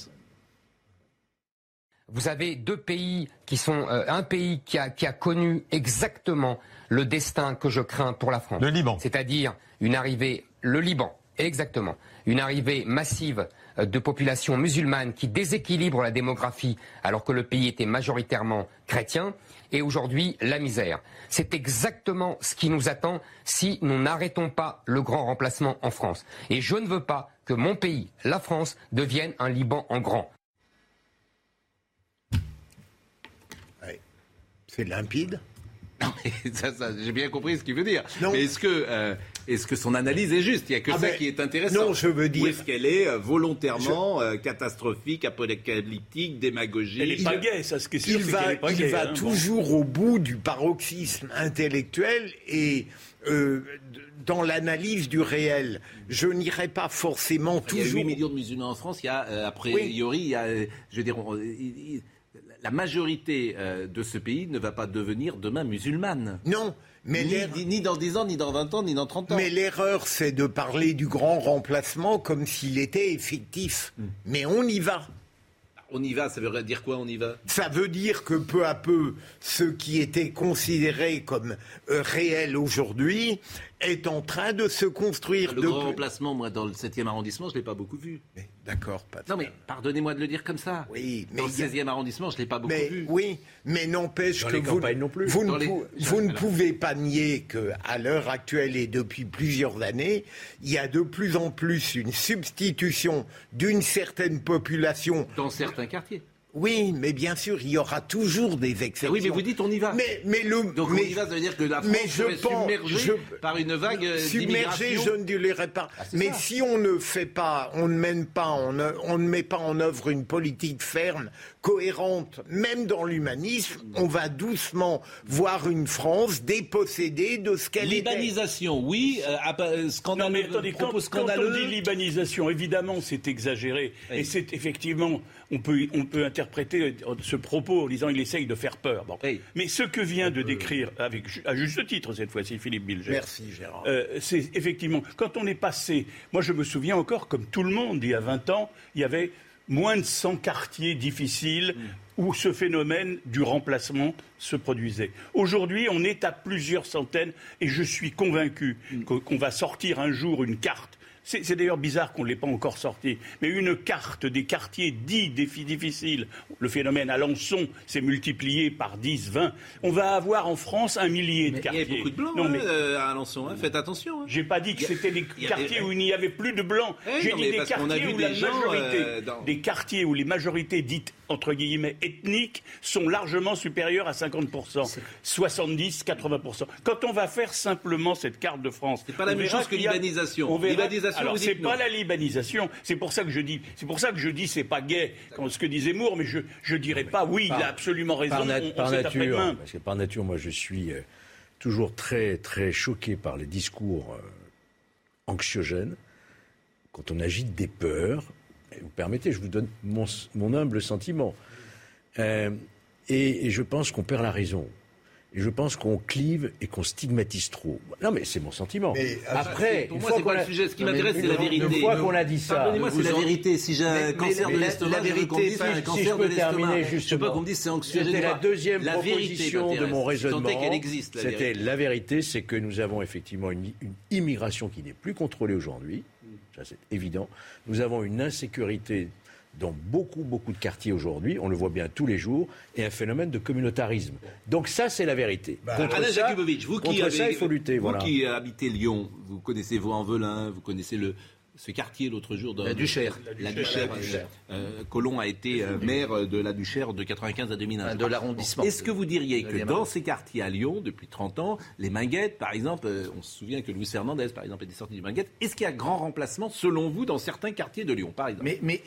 Vous avez deux pays qui sont euh, un pays qui a, qui a connu exactement le destin que je crains pour la France. Le Liban. C'est-à-dire une arrivée, le Liban, exactement, une arrivée massive de populations musulmanes qui déséquilibre la démographie alors que le pays était majoritairement chrétien et aujourd'hui la misère. C'est exactement ce qui nous attend si nous n'arrêtons pas le grand remplacement en France. Et je ne veux pas que mon pays, la France, devienne un Liban en grand. C'est limpide? Non, ça, j'ai bien compris ce qu'il veut dire. Mais est-ce que, euh, est-ce que son analyse est juste Il n'y a que ah ça qui est intéressant. Non, je veux dire. Ou est-ce qu'elle est euh, volontairement euh, catastrophique, apocalyptique, démagogique Elle n'est pas gaie, ça, ce qui est sûr, Il va, il va hein, toujours au bout du paroxysme intellectuel et euh, dans l'analyse du réel. Je n'irai pas forcément toujours. Il y a 8 millions de musulmans en France. Il y a, a priori, il y a, je veux dire, la majorité de ce pays ne va pas devenir demain musulmane. Non, mais ni, dans 10 ans, ni dans 20 ans, ni dans 30 ans. Mais l'erreur, c'est de parler du grand remplacement comme s'il était effectif. Hmm. Mais on y va. On y va, ça veut dire quoi on y va? Ça veut dire que peu à peu, ce qui était considéré comme euh, réel aujourd'hui est en train de se construire. Le grand remplacement, moi, dans le 7e arrondissement, je ne l'ai pas beaucoup vu. D'accord, pas Non, mais pardonnez-moi de le dire comme ça. Oui, mais. Dans le 16e arrondissement, je ne l'ai pas beaucoup vu. Oui, mais n'empêche que vous, non plus. vous, ne, vous ne pouvez pas nier qu'à l'heure actuelle et depuis plusieurs années, il y a de plus en plus une substitution d'une certaine population. Dans certains quartiers. Oui, mais bien sûr, il y aura toujours des exceptions. oui, mais vous dites on y va. Mais, mais le, Donc on y va, ça veut dire que la France mais je submergée par une vague euh, Submergée, je ne dirais pas. Ah, mais si on ne fait pas, on ne mène pas, on ne, on ne met pas en œuvre une politique ferme, cohérente, même dans l'humanisme, on va doucement voir une France dépossédée de ce qu'elle est. Libanisation, oui, euh, scandaleux, non, mais attendez, quand, quand, on dit libanisation, évidemment, c'est exagéré. Et c'est effectivement on peut, on peut interpréter ce propos en disant il essaye de faire peur. Mais ce que vient de décrire, avec, à juste titre cette fois-ci, Philippe Bilger. Merci Gérard. Euh, c'est effectivement, quand on est passé, moi je me souviens encore, comme tout le monde, il y a 20 ans, il y avait moins de 100 quartiers difficiles mm. où ce phénomène du remplacement se produisait. Aujourd'hui, on est à plusieurs centaines et je suis convaincu mm. qu'on va sortir un jour une carte c'est d'ailleurs bizarre qu'on ne l'ait pas encore sorti. Mais une carte des quartiers dits difficiles, le phénomène Alençon s'est multiplié par 10, 20. On va avoir en France un millier de quartiers. Il y a beaucoup de blancs non, hein, euh, à Alençon, hein. faites attention. Hein. J'ai pas dit que c'était des quartiers où il n'y avait plus de blancs. Eh J'ai dit des quartiers où la majorité, euh, des quartiers où les majorités dites entre guillemets, ethniques sont largement supérieurs à 50%, 70, 80%. Quand on va faire simplement cette carte de France, c'est pas la même chose que libanisation. libanisation Alors c'est pas la libanisation. C'est pour ça que je dis, c'est pour ça que je dis c'est pas gay, comme ce que disait Moore, mais je je dirais pas oui, il a absolument raison. Par, nature, parce que par nature, moi je suis euh, toujours très très choqué par les discours euh, anxiogènes quand on agite des peurs vous permettez, je vous donne mon, humble sentiment. Euh, et, je pense qu'on perd la raison. Et je pense qu'on clive et qu'on stigmatise trop. Non, mais c'est mon sentiment. Mais, euh, Après, pour moi, c'est pas le sujet. Ce qui m'intéresse, c'est la vérité. Une fois qu'on a dit ça, pardonnez-moi, c'est la vérité. Si j'ai un cancer de l'estomac, la vérité, c'est un cancer de l'estomac. Je sais pas qu'on me dise c'est. C'était la deuxième proposition de mon raisonnement. C'était la vérité, c'est que nous avons effectivement une immigration qui n'est plus contrôlée aujourd'hui ça c'est évident. Nous avons une insécurité dans beaucoup, beaucoup de quartiers aujourd'hui, on le voit bien tous les jours, et un phénomène de communautarisme. Donc ça, c'est la vérité. Bah, contre ça, vous qui ça, il faut lutter. Vous qui habitez Lyon, vous connaissez Vaux-en-Velin, vous connaissez le, ce quartier l'autre jour. De, la Duchère. La Duchère. Euh, Colomb a été euh, maire de la Duchère de 95 à 2001. De l'arrondissement. Est-ce que vous diriez que dans ces quartiers à Lyon, depuis 30 ans, les Minguettes, par exemple, euh, on se souvient que Louis Hernandez, par exemple, était sorti du Minguette, est-ce qu'il y a grand remplacement, selon vous, dans certains quartiers de Lyon, par exemple? Mais, mais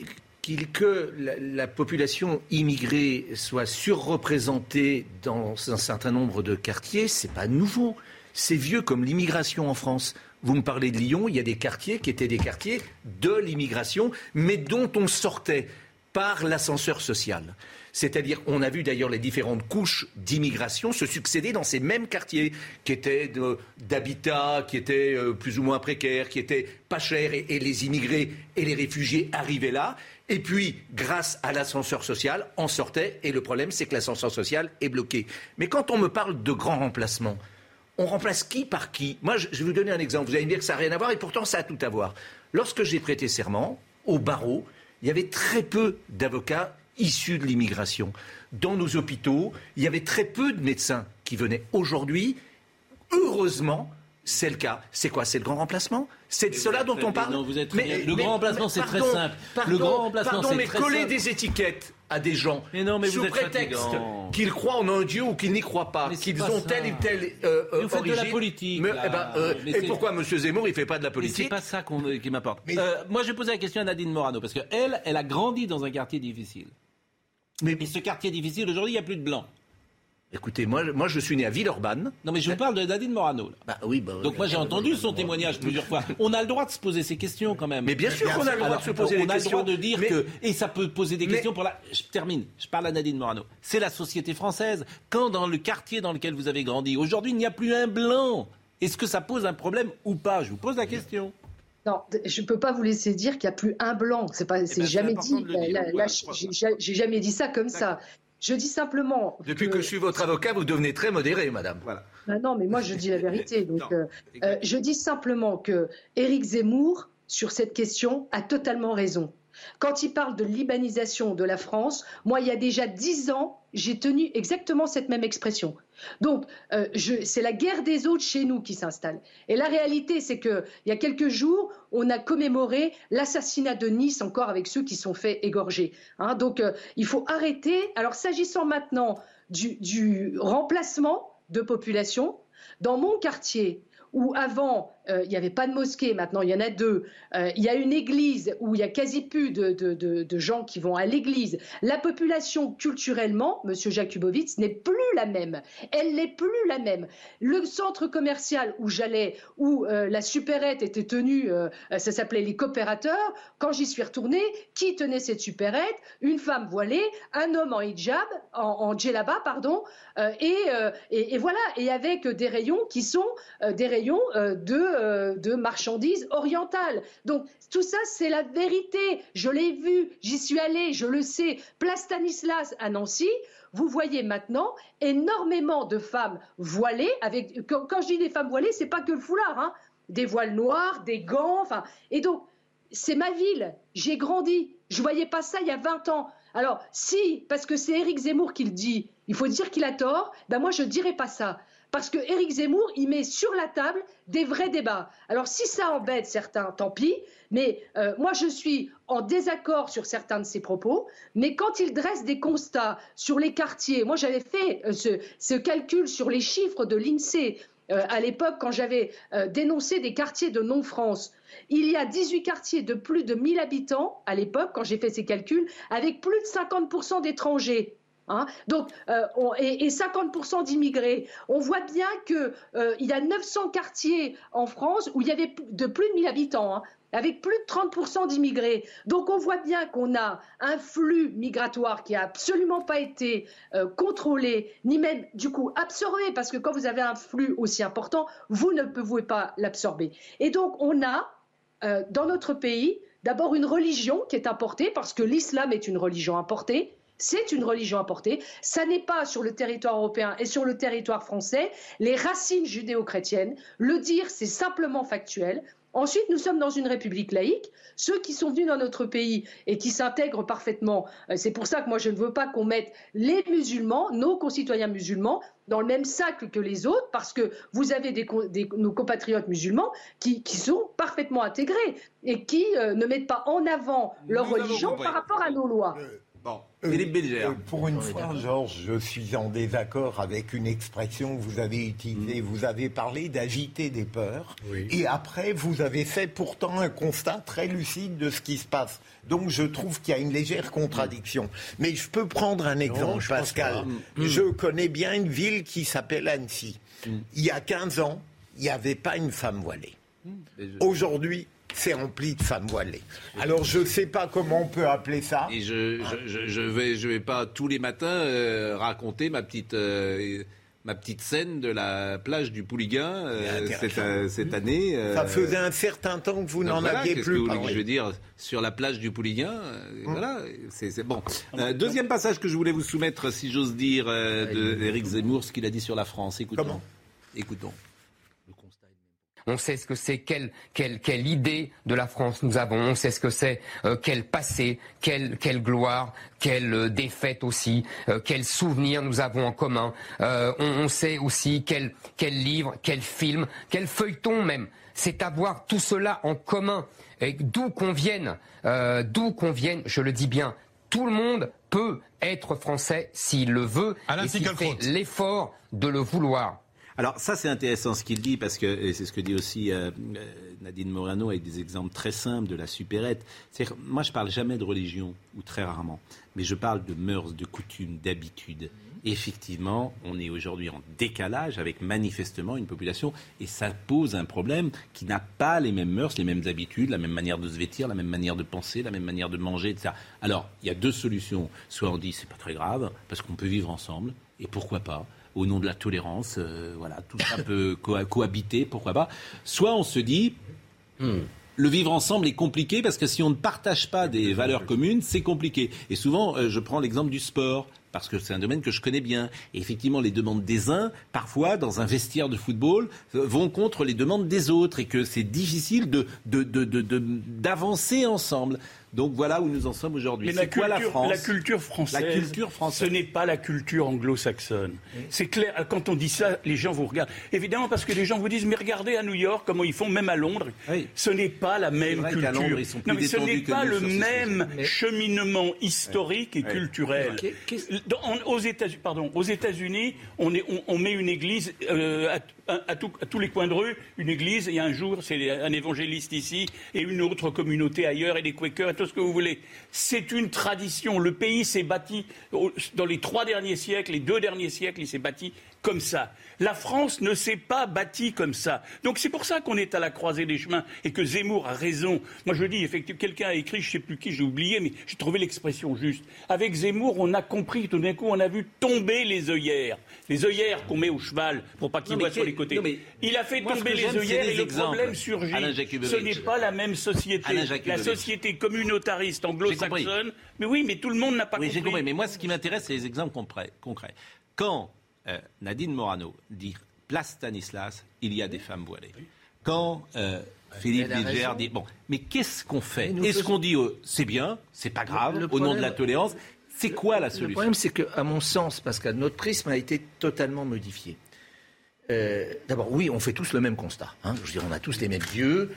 que la, population immigrée soit surreprésentée dans un certain nombre de quartiers, c'est pas nouveau. C'est vieux comme l'immigration en France. Vous me parlez de Lyon, il y a des quartiers qui étaient des quartiers de l'immigration, mais dont on sortait par l'ascenseur social. C'est-à-dire, on a vu d'ailleurs les différentes couches d'immigration se succéder dans ces mêmes quartiers, qui étaient d'habitat, qui étaient euh, plus ou moins précaires, qui étaient pas chers, et, les immigrés et les réfugiés arrivaient là. Et puis, grâce à l'ascenseur social, on sortait, et le problème, c'est que l'ascenseur social est bloqué. Mais quand on me parle de grands remplacements, on remplace qui par qui Moi, je vais vous donner un exemple. Vous allez me dire que ça n'a rien à voir, et pourtant, ça a tout à voir. Lorsque j'ai prêté serment au barreau, il y avait très peu d'avocats issus de l'immigration. Dans nos hôpitaux, il y avait très peu de médecins qui venaient. Aujourd'hui, heureusement, c'est le cas. C'est quoi? C'est le grand remplacement? C'est de cela dont on parle? Non, vous êtes mais, le grand remplacement, c'est très simple. le grand remplacement, c'est très coller des étiquettes à des gens mais non, mais sous prétexte qu'ils croient en un Dieu ou qu'ils n'y croient pas, qu'ils ont telle ou telle euh, vous faites de la politique. Mais, eh ben, euh, et pourquoi M. Zemmour il fait pas de la politique C'est pas ça qui m'apporte. Euh, moi, je vais poser la question à Nadine Morano parce que elle, elle a grandi dans un quartier difficile. Mais, mais ce quartier difficile aujourd'hui, il n'y a plus de blancs. Écoutez, moi, moi je suis né à Villeurbanne. Non mais je vous parle de Nadine Morano. Bah, oui, bah, Donc moi j'ai entendu son témoignage plusieurs fois. On a le droit de se poser ces questions quand même. Mais bien sûr qu'on a le droit de se poser des questions. On a le droit de dire que et ça peut poser des questions pour la. Je termine. Je parle à Nadine Morano. C'est la société française. Quand dans le quartier dans lequel vous avez grandi, aujourd'hui il n'y a plus un blanc. Est-ce que ça pose un problème ou pas? Je vous pose la question. Non, je ne peux pas vous laisser dire qu'il n'y a plus un blanc. C'est pas, c'est eh ben, jamais dit. Là, j'ai jamais dit ça comme ça. Je dis simplement. Depuis que... je suis votre avocat, vous devenez très modéré, madame. Voilà. Ben non, mais moi je dis la vérité. Donc, euh, euh, je dis simplement que Éric Zemmour, sur cette question, a totalement raison. Quand il parle de libanisation de la France, moi, il y a déjà dix ans, j'ai tenu exactement cette même expression. Donc, euh, c'est la guerre des autres chez nous qui s'installe. Et la réalité, c'est qu'il y a quelques jours, on a commémoré l'assassinat de Nice, encore avec ceux qui sont faits égorger. Hein. donc, euh, il faut arrêter. Alors, s'agissant maintenant du remplacement de population, dans mon quartier, où avant, euh, il n'y avait pas de mosquée, maintenant il y en a deux, euh, il y a une église où il y a quasi plus de, gens qui vont à l'église, la population culturellement, Monsieur Jakubowicz, n'est plus la même. Elle n'est plus la même. Le centre commercial où j'allais, où euh, la supérette était tenue, ça s'appelait les coopérateurs, quand j'y suis retournée, qui tenait cette supérette? Une femme voilée, un homme en hijab, en, en djellaba, pardon, et, voilà, et avec des rayons qui sont des rayons euh, euh, de, marchandises orientales. Donc tout ça, c'est la vérité. Je l'ai vu, j'y suis allé, je le sais. Place Stanislas à Nancy, vous voyez maintenant énormément de femmes voilées. Avec, quand, je dis des femmes voilées, c'est pas que le foulard, hein. des voiles noirs, des gants. Enfin, et donc c'est ma ville. J'ai grandi. Je voyais pas ça il y a 20 ans. Alors si, parce que c'est Éric Zemmour qui le dit, il faut dire qu'il a tort. Ben moi je dirais pas ça. Parce que Éric Zemmour, il met sur la table des vrais débats. Alors si ça embête certains, tant pis, mais euh, moi je suis en désaccord sur certains de ses propos, mais quand il dresse des constats sur les quartiers, moi j'avais fait euh, ce, calcul sur les chiffres de l'INSEE euh, à l'époque quand j'avais dénoncé des quartiers de non-France. Il y a 18 quartiers de plus de 1000 habitants à l'époque, quand j'ai fait ces calculs, avec plus de 50% d'étrangers. Hein. Donc, euh, et, 50% d'immigrés. On voit bien qu'il euh, y a 900 quartiers en France où il y avait de plus de 1000 habitants. Hein, avec plus de 30% d'immigrés. Donc on voit bien qu'on a un flux migratoire qui n'a absolument pas été euh, contrôlé, ni même du coup absorbé, parce que quand vous avez un flux aussi important, vous ne pouvez pas l'absorber. Et donc on a dans notre pays d'abord une religion qui est importée, parce que l'islam est une religion importée, c'est une religion importée. Ça n'est pas sur le territoire européen et sur le territoire français les racines judéo-chrétiennes. Le dire, c'est simplement factuel. Ensuite, nous sommes dans une république laïque. Ceux qui sont venus dans notre pays et qui s'intègrent parfaitement, euh, c'est pour ça que moi je ne veux pas qu'on mette les musulmans, nos concitoyens musulmans, dans le même sac que les autres, parce que vous avez nos compatriotes musulmans qui, sont parfaitement intégrés et qui euh, ne mettent pas en avant leur religion par rapport à nos lois. Euh, euh, euh, pour une fois, Georges, je suis en désaccord avec une expression que vous avez utilisée. Mm. Vous avez parlé d'agiter des peurs. Et après, vous avez fait pourtant un constat très lucide de ce qui se passe. Donc, je trouve qu'il y a une légère contradiction. Mm. Mais je peux prendre un exemple, Pascal. Mm. Je connais bien une ville qui s'appelle Annecy. Il y a 15 ans, il n'y avait pas une femme voilée. Aujourd'hui, c'est rempli de femmes voilées. Alors je ne sais pas comment on peut appeler ça. Et je je, vais je vais pas tous les matins euh, raconter ma petite euh, ma petite scène de la plage du Pouliguen euh, cette, année. Ça faisait un certain temps que vous n'en aviez plus. Que je veux dire sur la plage du Pouliguen. Hum. Voilà, c'est bon. deuxième passage que je voulais vous soumettre, si j'ose dire, d'Éric Zemmour, ce qu'il a dit sur la France. Écoutons. Comment? Écoutons. On sait ce que c'est, quelle, quelle, quelle, idée de la France nous avons. On sait ce que c'est, euh, quel passé, quelle, quelle gloire, quelle euh, défaite aussi, euh, quels souvenirs nous avons en commun. On, on, sait aussi quel, quel livre, quel film, quel feuilleton même c'est avoir tout cela en commun. Et d'où qu'on vienne, d'où qu'on vienne, je le dis bien, tout le monde peut être français s'il le veut et s'il fait l'effort de le vouloir. Alors ça c'est intéressant ce qu'il dit parce que c'est ce que dit aussi euh, euh, Nadine Morano avec des exemples très simples de la supérette. Moi je parle jamais de religion ou très rarement, mais je parle de mœurs, de coutumes, d'habitudes. Effectivement, on est aujourd'hui en décalage avec manifestement une population et ça pose un problème qui n'a pas les mêmes mœurs, les mêmes habitudes, la même manière de se vêtir, la même manière de penser, la même manière de manger, etc. Alors, il y a deux solutions. Soit on dit c'est pas très grave parce qu'on peut vivre ensemble et pourquoi pas au nom de la tolérance, euh, voilà, tout ça peut cohabiter, pourquoi pas. Soit on se dit, hmm, le vivre ensemble est compliqué parce que si on ne partage pas des valeurs communes, c'est compliqué. Et souvent, euh, je prends l'exemple du sport parce que c'est un domaine que je connais bien. Et effectivement, les demandes des uns, parfois, dans un vestiaire de football, euh, vont contre les demandes des autres et que c'est difficile d'avancer de, de, ensemble. Donc voilà où nous en sommes aujourd'hui. C'est quoi la France La culture française. La culture française. Ce n'est pas la culture anglo-saxonne. C'est clair. Quand on dit ça, les gens vous regardent. Évidemment, parce que les gens vous disent mais regardez à New York comment ils font, même à Londres. Ce n'est pas la même culture. Londres, ils sont plus non, mais ce n'est pas le même cheminement historique et culturel. aux États-Unis, pardon, aux États-Unis, on, on, met une église euh, à, à, tous les coins de rue, une église. Et un jour, c'est un évangéliste ici et une autre communauté ailleurs et des Quakers tout ce que vous voulez. C'est une tradition. Le pays s'est bâti dans les trois derniers siècles, les deux derniers siècles, il s'est bâti comme ça. La France ne s'est pas bâtie comme ça. Donc c'est pour ça qu'on est à la croisée des chemins et que Zemmour a raison. Moi je dis, effectivement, quelqu'un a écrit, je ne sais plus qui, j'ai oublié, mais j'ai trouvé l'expression juste. Avec Zemmour, on a compris, tout d'un coup, on a vu tomber les œillères. Les œillères qu'on met au cheval pour pas qu'il voit sur les côtés. il a fait tomber les œillères et le problème surgit. Ce n'est pas la même société. La société communautariste anglo-saxonne. Mais oui, mais tout le monde n'a pas compris. compris. Mais moi, ce qui m'intéresse, c'est les exemples concrets. Quand euh, Nadine Morano dit place Stanislas, il y a des femmes voilées. Quand euh, Philippe Bilger dit bon, mais qu'est-ce qu'on fait Est-ce qu'on dit euh, c'est bien, c'est pas grave, au nom de la tolérance C'est quoi la solution Le problème, c'est qu'à mon sens, parce que notre prisme a été totalement modifié. D'abord, oui, on fait tous le même constat. Hein. Je veux dire, on a tous les mêmes dieux,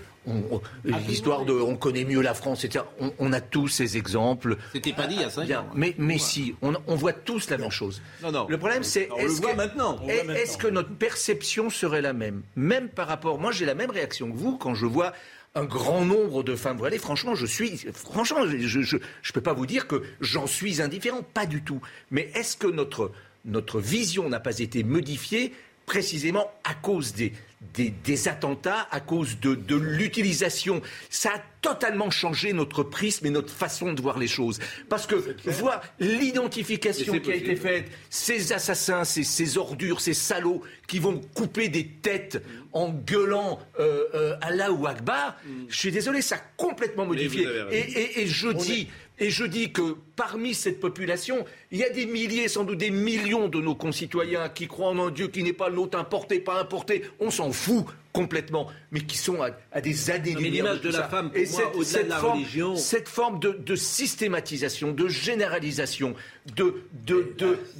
l'histoire de on connaît mieux la France, etc. On, a tous ces exemples. C'était pas dit il y a 5 ans. Mais, mais si, on, voit tous la même chose. Non, non. Le problème, c'est est-ce que, maintenant. Est-ce que notre perception serait la même? Même par rapport. Moi, j'ai la même réaction que vous quand je vois un grand nombre de femmes voilées. Franchement, je suis, franchement, je ne peux pas vous dire que j'en suis indifférent, pas du tout. Mais est-ce que notre notre vision n'a pas été modifiée précisément à cause des, des, attentats, à cause de, de l'utilisation. Ça a totalement changé notre prisme et notre façon de voir les choses. Parce que voir l'identification qui a été faite, ces assassins, ces, ces, ordures, ces salauds qui vont couper des têtes en gueulant euh, euh, Allah ou Akbar, mm. je suis désolé, ça a complètement modifié. Et, et, et, je dis, et je dis que parmi cette population, il y a des milliers, sans doute des millions de nos concitoyens qui croient en un Dieu qui n'est pas le nôtre, importé, pas importé. On s'en fout complètement, mais qui sont à, des années-lumière de, de, la femme, pour moi, au-delà de la forme, religion... Cette forme de, systématisation, de généralisation, de, de,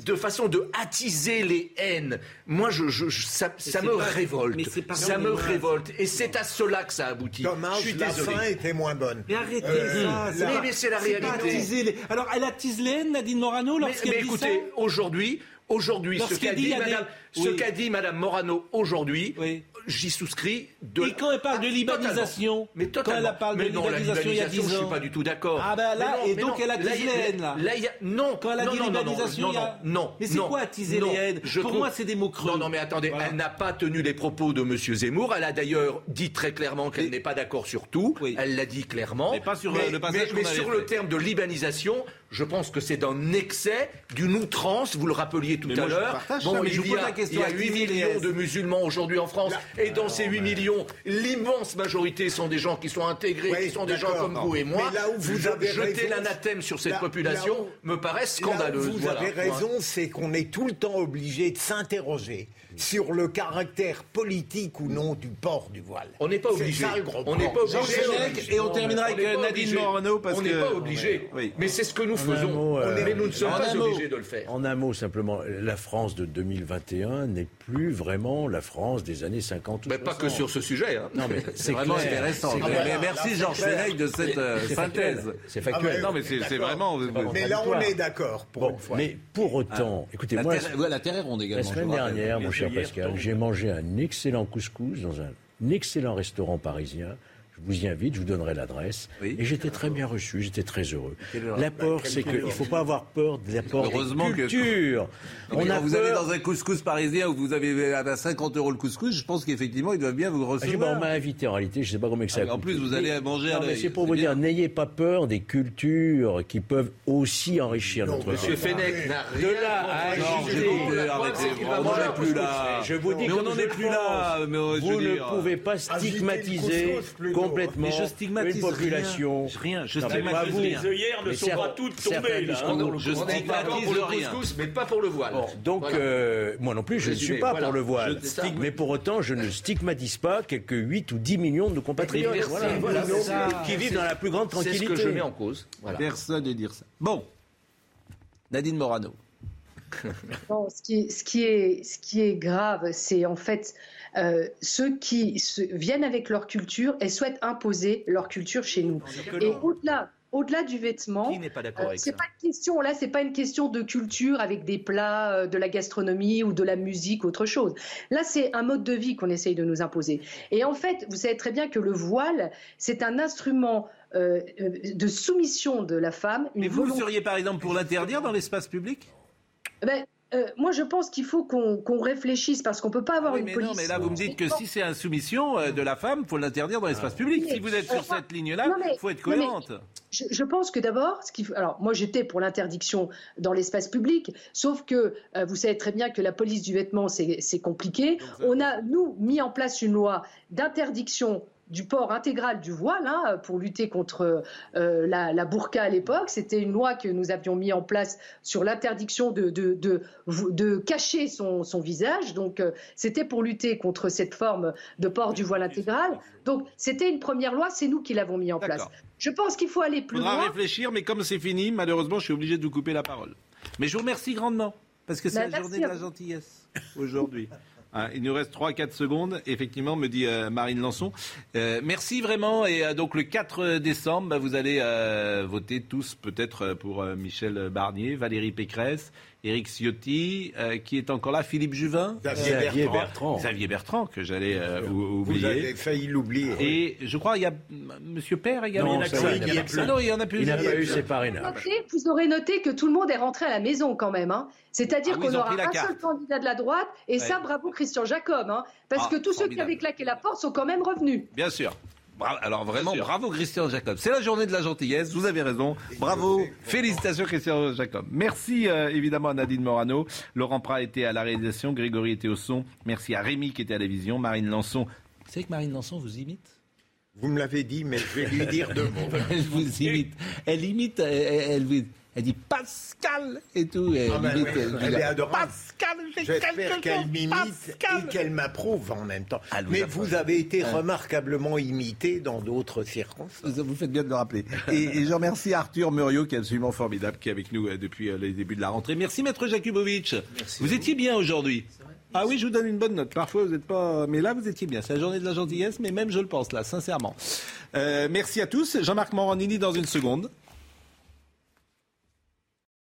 de, façon de attiser les haines, moi, je, je, ça, ça me révolte. ça me révolte. Et c'est à cela que ça aboutit. Dommage, je suis la fin était moins bonne. Mais arrêtez euh, ça. Mais, c'est la réalité. Les... Alors, elle attise les haines, Nadine Morano, lorsqu'elle dit écoutez, aujourd'hui, aujourd'hui, ce qu'a dit, dit Madame Morano aujourd'hui, j'y souscris. De... Et quand elle parle de libanisation, mais quand elle parle de libanisation, il y a 10 ans, je suis pas du tout d'accord. Ah ben là, et donc elle a attisé les haines là. Là, il y a non. Quand elle a dit libanisation, il y a non. Mais c'est quoi attiser les haines Pour moi, c'est des mots creux. Non, non, mais attendez, elle n'a pas tenu les propos de Monsieur Zemmour. Elle a d'ailleurs dit très clairement qu'elle n'est pas d'accord sur tout. Elle l'a dit clairement. Mais pas sur le passage Mais sur le terme de libanisation, je pense que c'est d'un excès, d'une outrance. Vous le rappeliez tout à l'heure. Bon, il y a 8 millions de musulmans aujourd'hui en France, et dans ces 8 millions, l'immense majorité sont des gens qui sont intégrés, qui sont des gens comme vous et moi. Mais là où vous avez jeter l'anathème sur cette population me paraît scandaleux. vous avez raison, c'est qu'on est tout le temps obligé de s'interroger sur le caractère politique ou non du port du voile. On n'est pas obligé. on n'est pas obligé. Et on terminera avec Nadine Morano parce on n'est pas obligé. Mais c'est ce que nous faisons. mais nous ne sommes pas obligés de le faire. En un mot simplement, la France de 2021 2020 n'est plus vraiment la France des années 50 ou mais Pas que sur ce sujet. Hein. Non, mais c'est vraiment intéressant. Mais merci Georges Fenech de cette euh, synthèse. C'est factuel. Ah, non, mais c'est vraiment. Mais là, on est d'accord. Pour mais pour autant, ah. écoutez, moi, la terre est ronde également. La semaine dernière, mon cher Pascal, j'ai mangé un excellent couscous dans un excellent restaurant parisien vous y invite, je vous donnerai l'adresse. Et j'étais très bien reçu, j'étais très heureux. L'apport, c'est qu'il ne faut pas avoir peur de l'apport de culture. On a vous allez dans un couscous parisien où vous avez à 50 euros le couscous, je pense qu'effectivement, ils doivent bien vous recevoir. on m'a invité en réalité, je ne sais pas comment ça ah, En plus, vous allez manger à C'est pour vous dire, n'ayez pas peur des cultures qui peuvent aussi enrichir notre Monsieur Fenech de là à On n'en est plus là. Je vous dis qu'on n'en est plus là. Vous ne pouvez pas stigmatiser complètement mais je stigmatise une population. Rien, je stigmatise rien. Les œillères ne sont pas toutes tombées. Hein. Je stigmatise couscous, mais pas pour le voile. donc, euh, moi non plus, je ne suis pas pour le voile. Mais pour autant, je ne stigmatise pas quelques 8 ou 10 millions de nos compatriotes qui vivent dans la plus grande tranquillité. C'est ce que je mets en cause. Personne ne dire ça. Bon, Nadine Morano. ce, qui, ce, qui est, ce qui est grave, c'est en fait euh, ceux qui viennent avec leur culture et souhaitent imposer leur culture chez nous. Et au-delà, au-delà du vêtement, euh, c'est pas une question. Là, c'est pas une question de culture avec des plats, euh, de la gastronomie ou de la musique, autre chose. Là, c'est un mode de vie qu'on essaye de nous imposer. Et en fait, vous savez très bien que le voile, c'est un instrument de soumission de la femme. Mais vous, vous seriez par exemple pour l'interdire dans l'espace public? Ben, euh, moi, je pense qu'il faut qu'on réfléchisse parce qu'on ne peut pas avoir une mais police. Non, mais là, vous me dites que si c'est une soumission euh, de la femme, il faut l'interdire dans l'espace public. si vous êtes sur cette ligne-là, il faut être cohérente. Je, pense que d'abord, alors moi j'étais pour l'interdiction dans l'espace public, sauf que euh, vous savez très bien que la police du vêtement c'est compliqué. On a nous mis en place une loi d'interdiction du port intégral du voile hein, pour lutter contre euh, la, burqa à l'époque. C'était une loi que nous avions mis en place sur l'interdiction de, de, cacher son, visage. Donc euh, c'était pour lutter contre cette forme de port du voile intégral. Donc c'était une première loi, c'est nous qui l'avons mis en place. Je pense qu'il faut aller plus loin. Il réfléchir, mais comme c'est fini, malheureusement, je suis obligé de vous couper la parole. Mais je vous remercie grandement, parce que c'est bah, la journée de la gentillesse aujourd'hui. Ah, il nous reste 3-4 secondes, effectivement, me dit euh, Marine Lançon. Euh, merci vraiment. Et euh, donc le 4 décembre, bah, vous allez voter tous peut-être pour Michel Barnier, Valérie Pécresse Éric Ciotti, euh, qui est encore là, Philippe Juvin, Xavier, Bertrand. Xavier Bertrand, que j'allais euh, oublier. Vous avez failli l'oublier. Et je crois il y a Monsieur Père également. Non, il n'y en a plus. Il n'a pas eu ses parrainages. Vous aurez noté que tout le monde est rentré à la maison quand même. Hein. C'est-à-dire ah qu'on aura un seul candidat de la droite, et ça, bravo Christian Jacob, hein, parce ah, que tous ceux qui avaient claqué la porte sont quand même revenus. Bien sûr. Alors vraiment, bravo Christian Jacob. C'est la journée de la gentillesse, vous avez raison. Bravo, félicitations Christian Jacob. Merci euh, évidemment à Nadine Morano. Laurent Prat était à la réalisation, Grégory était au son. Merci à Rémi qui était à la vision, Marine Lançon. Vous savez que Marine Lançon vous imite? Vous me l'avez dit, mais je vais lui dire deux mots. je vous imite. Elle imite, elle, elle, elle dit Pascal et tout. Elle, ah imite, elle, est adorable. Pascal, J'espère qu'elle m'imite et qu'elle m'approuve en même temps. Mais vous avez été remarquablement imité dans d'autres circonstances. Vous faites bien de le rappeler. et, je remercie Arthur Muriot, qui est absolument formidable, qui est avec nous euh, depuis euh, les débuts de la rentrée. Merci, Maître Jakubovic. Vous étiez bien aujourd'hui. Ah oui, je vous donne une bonne note. Parfois, vous n'êtes pas. Mais là, vous étiez bien. C'est la journée de la gentillesse, mais même je le pense là, sincèrement. Euh, merci à tous. Jean-Marc Morandini dans une seconde.